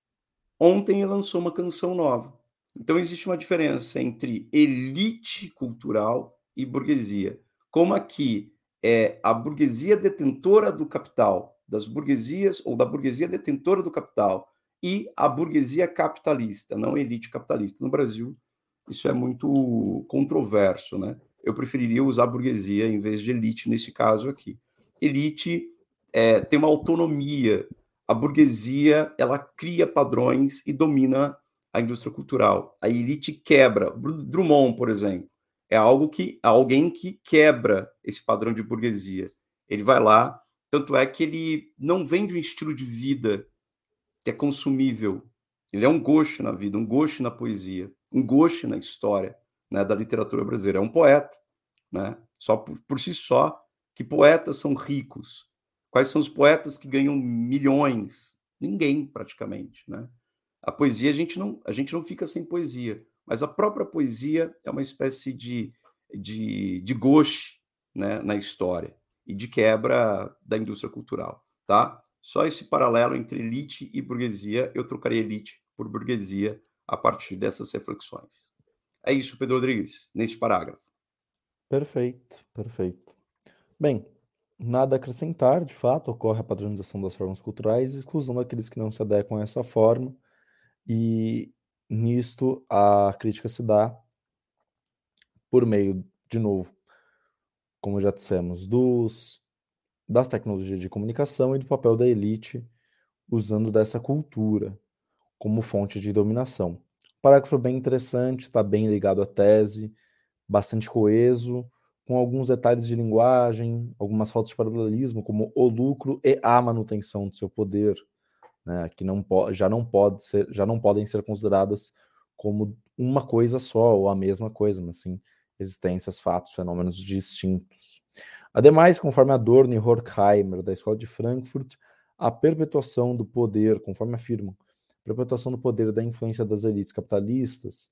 ontem ele lançou uma canção nova. Então existe uma diferença entre elite cultural e burguesia. Como aqui é a burguesia detentora do capital, das burguesias ou da burguesia detentora do capital e a burguesia capitalista, não elite capitalista. No Brasil, isso é muito controverso, né? Eu preferiria usar burguesia em vez de elite nesse caso aqui. Elite é, tem uma autonomia. A burguesia ela cria padrões e domina a indústria cultural. A elite quebra. Drummond, por exemplo, é algo que alguém que quebra esse padrão de burguesia. Ele vai lá, tanto é que ele não vende um estilo de vida que é consumível. Ele é um gosto na vida, um gosto na poesia, um gosto na história né, da literatura brasileira. É um poeta, né? Só por, por si só que poetas são ricos. Quais são os poetas que ganham milhões? Ninguém, praticamente, né? A poesia a gente não a gente não fica sem poesia. Mas a própria poesia é uma espécie de, de, de gauche né, na história e de quebra da indústria cultural, tá? Só esse paralelo entre elite e burguesia, eu trocaria elite por burguesia a partir dessas reflexões. É isso, Pedro Rodrigues, neste parágrafo. Perfeito, perfeito. Bem, nada a acrescentar, de fato, ocorre a padronização das formas culturais exclusão daqueles que não se adequam a essa forma, e Nisto, a crítica se dá por meio, de novo, como já dissemos, dos, das tecnologias de comunicação e do papel da elite usando dessa cultura como fonte de dominação. Parágrafo bem interessante, está bem ligado à tese, bastante coeso, com alguns detalhes de linguagem, algumas faltas de paralelismo, como o lucro e a manutenção do seu poder, né, que não já não pode ser, já não podem ser consideradas como uma coisa só ou a mesma coisa, mas sim existências, fatos, fenômenos distintos. Ademais, conforme Adorno e Horkheimer da Escola de Frankfurt, a perpetuação do poder, conforme afirmam, a perpetuação do poder da influência das elites capitalistas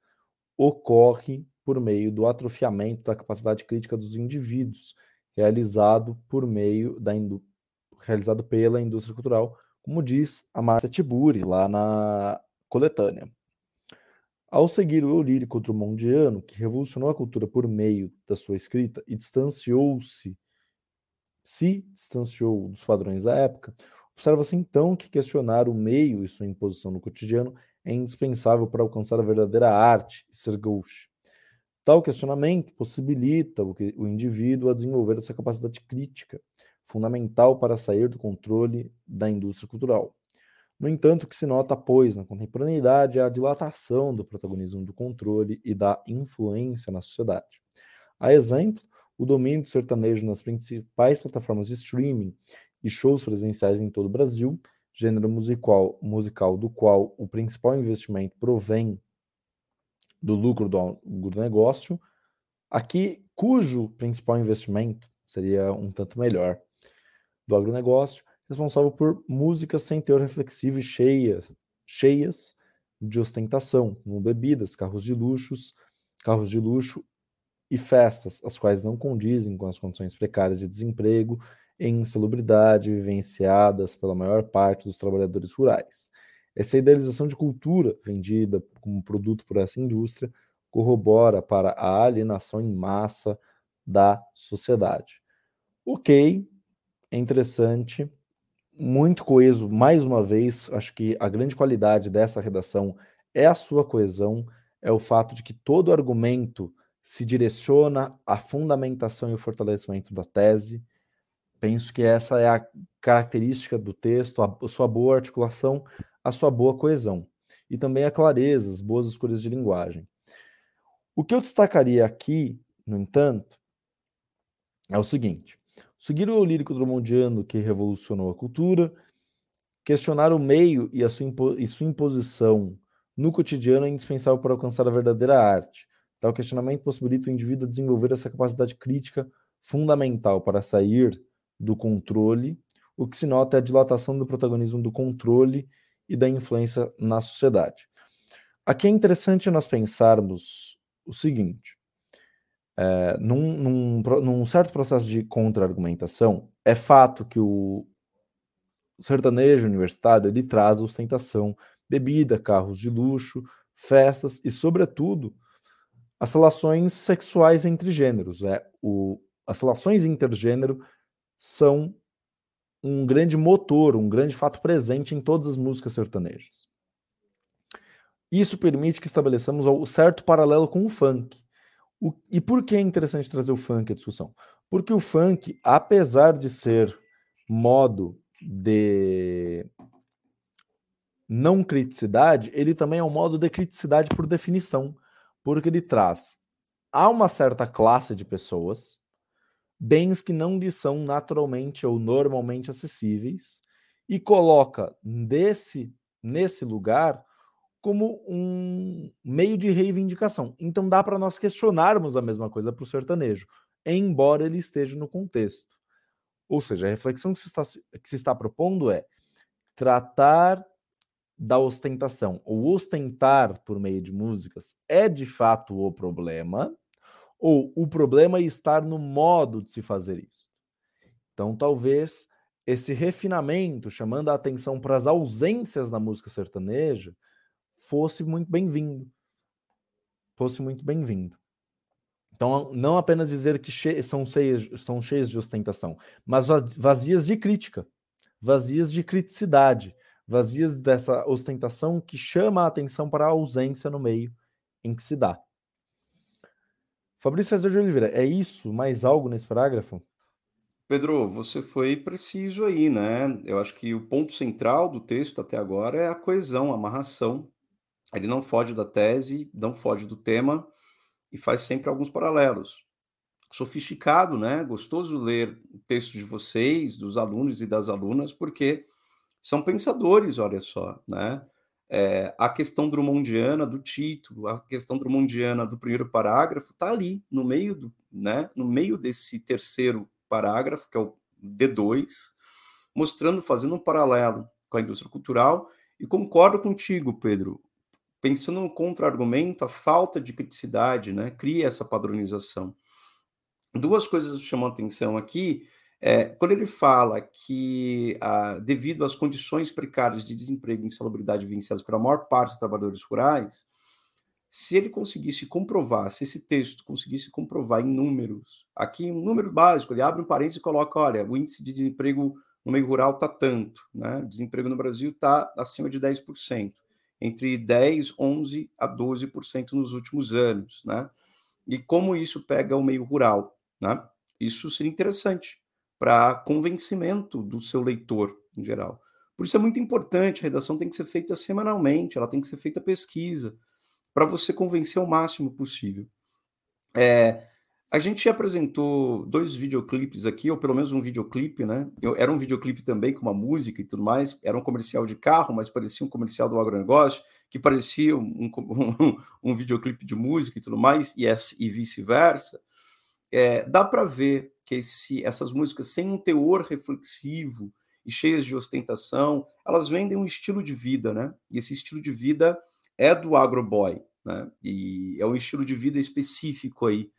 ocorre por meio do atrofiamento da capacidade crítica dos indivíduos, realizado por meio da realizado pela indústria cultural como diz a Márcia Tiburi lá na coletânea. Ao seguir o lírico drummondiano, que revolucionou a cultura por meio da sua escrita e distanciou-se, se distanciou dos padrões da época, observa-se então que questionar o meio e sua imposição no cotidiano é indispensável para alcançar a verdadeira arte e ser gauche. Tal questionamento possibilita o indivíduo a desenvolver essa capacidade crítica, fundamental para sair do controle da indústria cultural. No entanto, o que se nota, pois, na contemporaneidade é a dilatação do protagonismo do controle e da influência na sociedade. A exemplo, o domínio do sertanejo nas principais plataformas de streaming e shows presenciais em todo o Brasil, gênero musical, musical do qual o principal investimento provém do lucro do, do negócio, aqui cujo principal investimento seria um tanto melhor do agronegócio, responsável por músicas sem teor reflexivo e cheias, cheias de ostentação, como bebidas, carros de luxos, carros de luxo e festas, as quais não condizem com as condições precárias de desemprego e insalubridade vivenciadas pela maior parte dos trabalhadores rurais. Essa idealização de cultura vendida como produto por essa indústria corrobora para a alienação em massa da sociedade. Ok, é interessante, muito coeso, mais uma vez, acho que a grande qualidade dessa redação é a sua coesão, é o fato de que todo argumento se direciona à fundamentação e o fortalecimento da tese. Penso que essa é a característica do texto, a sua boa articulação, a sua boa coesão. E também a clareza, as boas escolhas de linguagem. O que eu destacaria aqui, no entanto, é o seguinte: Seguir o lírico drummondiano que revolucionou a cultura, questionar o meio e, sua, impo e sua imposição no cotidiano é indispensável para alcançar a verdadeira arte. Tal questionamento possibilita o indivíduo desenvolver essa capacidade crítica fundamental para sair do controle. O que se nota é a dilatação do protagonismo do controle e da influência na sociedade. Aqui é interessante nós pensarmos o seguinte: é, num, num, num certo processo de contra-argumentação, é fato que o sertanejo universitário ele traz ostentação, bebida, carros de luxo, festas e, sobretudo, as relações sexuais entre gêneros. É, o, as relações intergênero são um grande motor, um grande fato presente em todas as músicas sertanejas. Isso permite que estabeleçamos o certo paralelo com o funk. O, e por que é interessante trazer o funk à discussão? Porque o funk, apesar de ser modo de não criticidade, ele também é um modo de criticidade por definição, porque ele traz a uma certa classe de pessoas bens que não lhe são naturalmente ou normalmente acessíveis e coloca desse nesse lugar como um meio de reivindicação. Então dá para nós questionarmos a mesma coisa para o sertanejo, embora ele esteja no contexto. Ou seja, a reflexão que se está, que se está propondo é tratar da ostentação, ou ostentar por meio de músicas, é de fato o problema, ou o problema é estar no modo de se fazer isso. Então, talvez esse refinamento, chamando a atenção para as ausências da música sertaneja, fosse muito bem-vindo. Fosse muito bem-vindo. Então, não apenas dizer que che são, cheias, são cheias de ostentação, mas vazias de crítica, vazias de criticidade, vazias dessa ostentação que chama a atenção para a ausência no meio em que se dá. Fabrício César de Oliveira, é isso? Mais algo nesse parágrafo? Pedro, você foi preciso aí, né? Eu acho que o ponto central do texto até agora é a coesão, a amarração. Ele não foge da tese, não foge do tema e faz sempre alguns paralelos. Sofisticado, né? Gostoso ler o texto de vocês, dos alunos e das alunas, porque são pensadores, olha só, né? É, a questão drummondiana do título, a questão drummondiana do primeiro parágrafo está ali no meio do, né, no meio desse terceiro parágrafo, que é o D2, mostrando, fazendo um paralelo com a indústria cultural, e concordo contigo, Pedro. Pensando no contra-argumento, a falta de criticidade né, cria essa padronização. Duas coisas chamam atenção aqui é, quando ele fala que, ah, devido às condições precárias de desemprego e insalubridade vivenciadas pela maior parte dos trabalhadores rurais, se ele conseguisse comprovar, se esse texto conseguisse comprovar em números, aqui um número básico, ele abre um parênteses e coloca, olha, o índice de desemprego no meio rural está tanto, né? O desemprego no Brasil está acima de 10%, entre 10, 11 a 12% nos últimos anos, né? E como isso pega o meio rural, né? Isso seria interessante para convencimento do seu leitor em geral. Por isso é muito importante, a redação tem que ser feita semanalmente, ela tem que ser feita pesquisa, para você convencer o máximo possível. É, a gente apresentou dois videoclipes aqui, ou pelo menos um videoclipe, né? Eu, era um videoclipe também com uma música e tudo mais, era um comercial de carro, mas parecia um comercial do agronegócio, que parecia um, um, um videoclipe de música e tudo mais, e, e vice-versa. É, dá para ver que esse, essas músicas sem um teor reflexivo e cheias de ostentação, elas vendem um estilo de vida, né? E esse estilo de vida é do agroboy, né? E é um estilo de vida específico aí.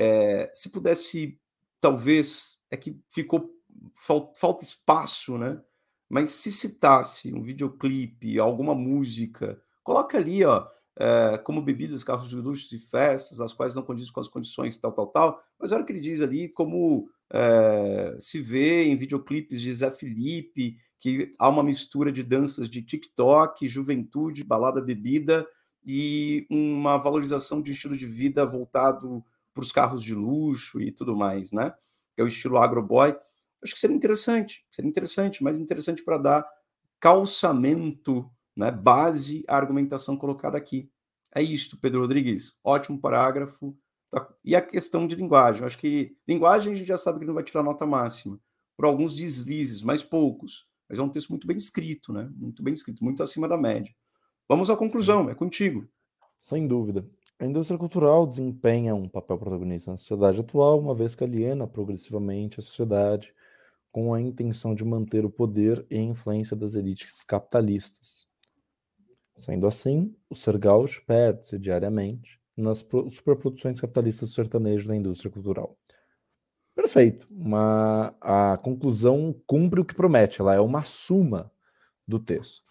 É, se pudesse, talvez, é que ficou falta, espaço, né? Mas se citasse um videoclipe, alguma música, coloca ali, ó, é, como bebidas, carros de luxo e festas, as quais não condizem com as condições tal, tal, tal. Mas olha o que ele diz ali, como é, se vê em videoclipes de Zé Felipe, que há uma mistura de danças de TikTok, juventude, balada bebida e uma valorização de estilo de vida voltado para os carros de luxo e tudo mais, né? Que é o estilo agroboy. Acho que seria interessante, seria interessante, mais interessante para dar calçamento né, base à argumentação colocada aqui. É isto, Pedro Rodrigues. Ótimo parágrafo. Tá? E a questão de linguagem. Acho que linguagem a gente já sabe que não vai tirar nota máxima. Por alguns deslizes, mas poucos. Mas é um texto muito bem escrito, né? Muito bem escrito, muito acima da média. Vamos à conclusão, Sim. é contigo. Sem dúvida. A indústria cultural desempenha um papel protagonista na sociedade atual, uma vez que aliena progressivamente a sociedade com a intenção de manter o poder e a influência das elites capitalistas. Sendo assim, o ser perde-se diariamente nas superproduções capitalistas sertanejo na indústria cultural. Perfeito. Uma, a conclusão cumpre o que promete, ela é uma suma do texto.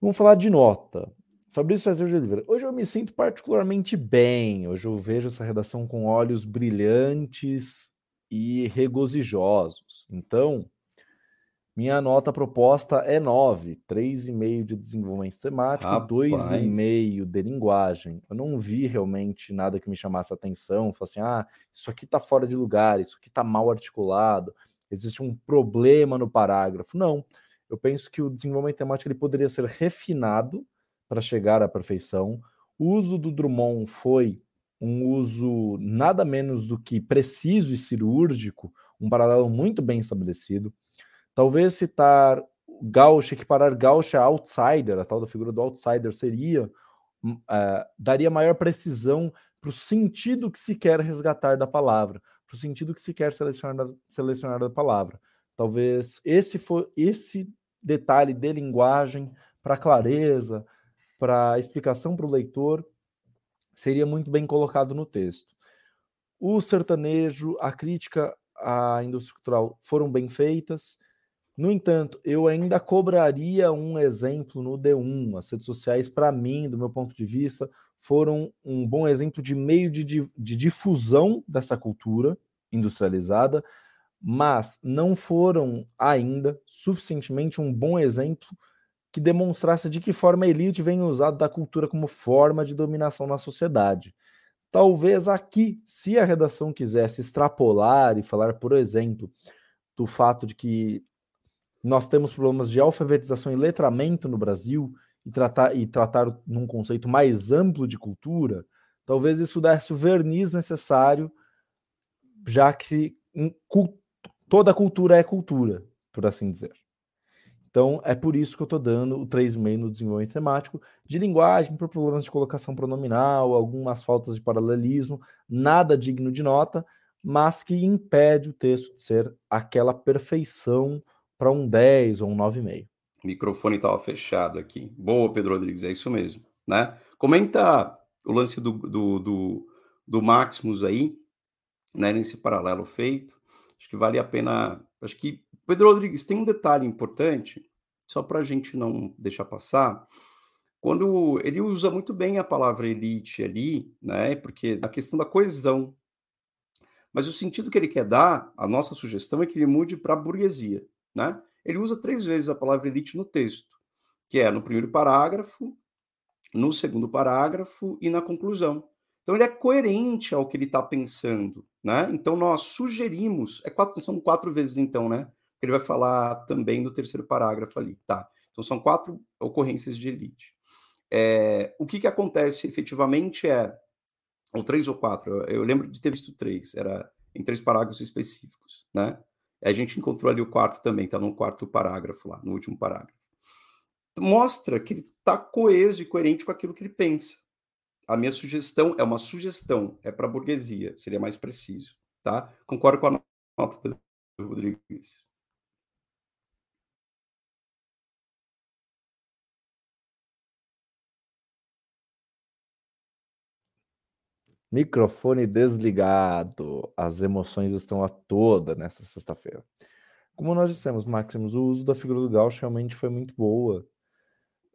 Vamos falar de nota. Fabrício César de Oliveira. Hoje eu me sinto particularmente bem. Hoje eu vejo essa redação com olhos brilhantes e regozijosos. Então, minha nota proposta é 9, 3,5 de desenvolvimento semático, 2,5 de linguagem. Eu não vi realmente nada que me chamasse a atenção. Falei assim, ah, isso aqui está fora de lugar, isso aqui está mal articulado, existe um problema no parágrafo. Não, eu penso que o desenvolvimento temático ele poderia ser refinado para chegar à perfeição. O uso do Drummond foi um uso nada menos do que preciso e cirúrgico, um paralelo muito bem estabelecido. Talvez citar Gauch, equiparar Gauch a outsider, a tal da figura do outsider, seria uh, daria maior precisão para o sentido que se quer resgatar da palavra, para o sentido que se quer selecionar, selecionar da palavra. Talvez esse for esse detalhe de linguagem para clareza, para explicação para o leitor, seria muito bem colocado no texto. O sertanejo, a crítica à indústria cultural foram bem feitas. No entanto, eu ainda cobraria um exemplo no D1. As redes sociais, para mim, do meu ponto de vista, foram um bom exemplo de meio de, de, difusão dessa cultura industrializada, mas não foram ainda suficientemente um bom exemplo que demonstrasse de que forma a elite vem usado da cultura como forma de dominação na sociedade. Talvez aqui, se a redação quisesse extrapolar e falar, por exemplo, do fato de que nós temos problemas de alfabetização e letramento no Brasil e tratar, e tratar num conceito mais amplo de cultura, talvez isso desse o verniz necessário, já que toda cultura é cultura, por assim dizer. Então, é por isso que eu estou dando o 3,5 no desenvolvimento temático, de linguagem, por problemas de colocação pronominal, algumas faltas de paralelismo, nada digno de nota, mas que impede o texto de ser aquela perfeição para um 10 ou um 9,5. O microfone estava fechado aqui. Boa, Pedro Rodrigues, é isso mesmo. Né? Comenta o lance do, do, do, do Maximus aí, né, nesse paralelo feito. Acho que vale a pena. Acho que Pedro Rodrigues, tem um detalhe importante, só para a gente não deixar passar. Quando ele usa muito bem a palavra elite ali, né? Porque a questão da coesão. Mas o sentido que ele quer dar, a nossa sugestão é que ele mude para burguesia, né? Ele usa três vezes a palavra elite no texto, que é no primeiro parágrafo, no segundo parágrafo e na conclusão. Então ele é coerente ao que ele está pensando, né? Então nós sugerimos, é quatro, são quatro vezes então, né? Ele vai falar também no terceiro parágrafo ali, tá? Então são quatro ocorrências de elite. É, o que, que acontece efetivamente é, ou três ou quatro, eu, lembro de ter visto três, era em três parágrafos específicos, né? A gente encontrou ali o quarto também, tá no quarto parágrafo lá, no último parágrafo. Mostra que ele está coeso e coerente com aquilo que ele pensa. A minha sugestão é uma sugestão, é para a burguesia, seria mais preciso, tá? Concordo com a nota, Rodrigues. Microfone desligado. As emoções estão a toda nessa sexta-feira. Como nós dissemos, Maximus, o uso da figura do Gauss realmente foi muito boa.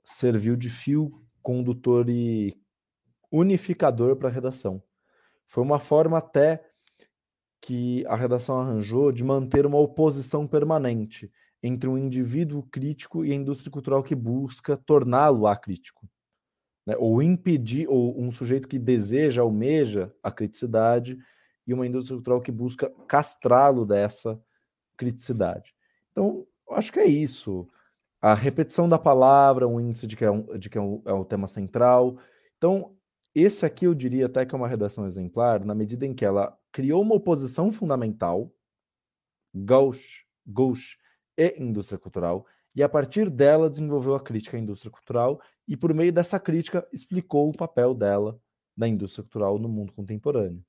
Serviu de fio condutor e unificador para a redação. Foi uma forma até que a redação arranjou de manter uma oposição permanente entre um indivíduo crítico e a indústria cultural que busca torná-lo acrítico né, ou impedir, ou um sujeito que deseja, almeja a criticidade, e uma indústria cultural que busca castrá-lo dessa criticidade. Então, acho que é isso. A repetição da palavra, um índice de que é, um, de que é, um, é o tema central. Então, esse aqui eu diria até que é uma redação exemplar, na medida em que ela criou uma oposição fundamental, gauche, gauche e indústria cultural, e a partir dela desenvolveu a crítica à indústria cultural e por meio dessa crítica explicou o papel dela na indústria cultural no mundo contemporâneo.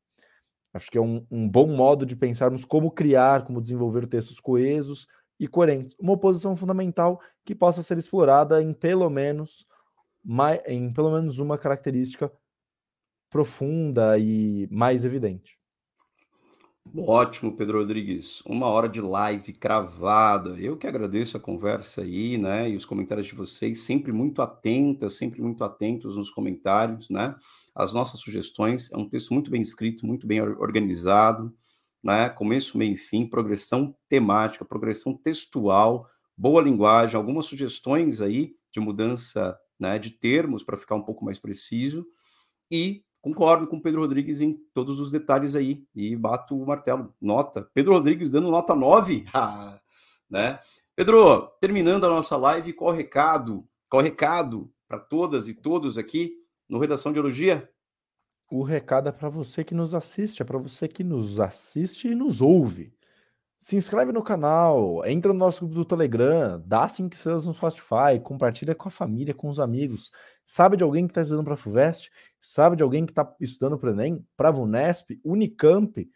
Acho que é um, um bom modo de pensarmos como criar, como desenvolver textos coesos e coerentes. Uma oposição fundamental que possa ser explorada em pelo menos, em pelo menos uma característica profunda e mais evidente. Ótimo, Pedro Rodrigues. Uma hora de live cravada. Eu que agradeço a conversa aí, né? E os comentários de vocês, sempre muito atentas, sempre muito atentos nos comentários, né? As nossas sugestões. É um texto muito bem escrito, muito bem organizado, né? Começo, meio e fim, progressão temática, progressão textual, boa linguagem, algumas sugestões aí de mudança né, de termos para ficar um pouco mais preciso. E concordo com Pedro Rodrigues em todos os detalhes aí e bato o martelo. Nota. Pedro Rodrigues dando nota 9. né? Pedro, terminando a nossa live, qual o recado? Qual o recado para todas e todos aqui no Redação de Elogia? O recado é para você que nos assiste, é para você que nos assiste e nos ouve. Se inscreve no canal, entra no nosso grupo do Telegram, dá 5 estrelas no Spotify, compartilha com a família, com os amigos. Sabe de alguém que está estudando para a FUVEST? Sabe de alguém que está estudando para o Enem, para a VUNESP, Unicamp?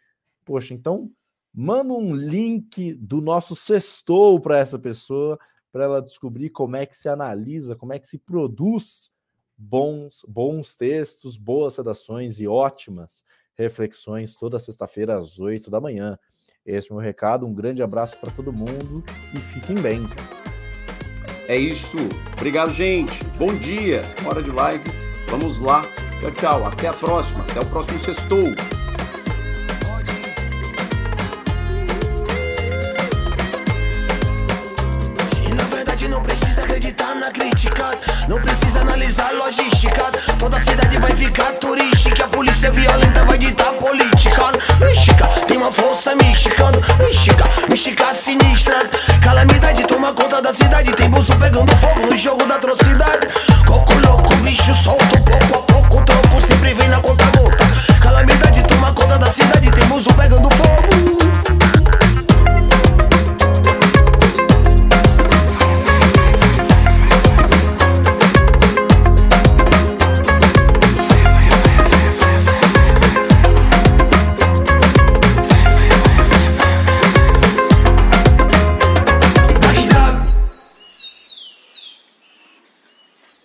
Poxa, então manda um link do nosso sextou para essa pessoa, para ela descobrir como é que se analisa, como é que se produz bons, bons textos, boas redações e ótimas reflexões toda sexta-feira às 8 da manhã. Esse é o meu recado. Um grande abraço para todo mundo e fiquem bem. É isso. Obrigado, gente. Bom dia. Hora de live. Vamos lá. Tchau, tchau. Até a próxima. Até o próximo sextou. crítica. Não precisa analisar logística. Toda cidade vai ficar turística. A polícia violenta vai ditar política. Mística, uma força mexicana, mexica, mexica sinistra. Calamidade toma conta da cidade, tem bolso pegando fogo no jogo da atrocidade. Coco louco, bicho solto, pouco a pouco, troco sempre vem na conta gota. Calamidade toma conta da cidade, tem bolso pegando fogo.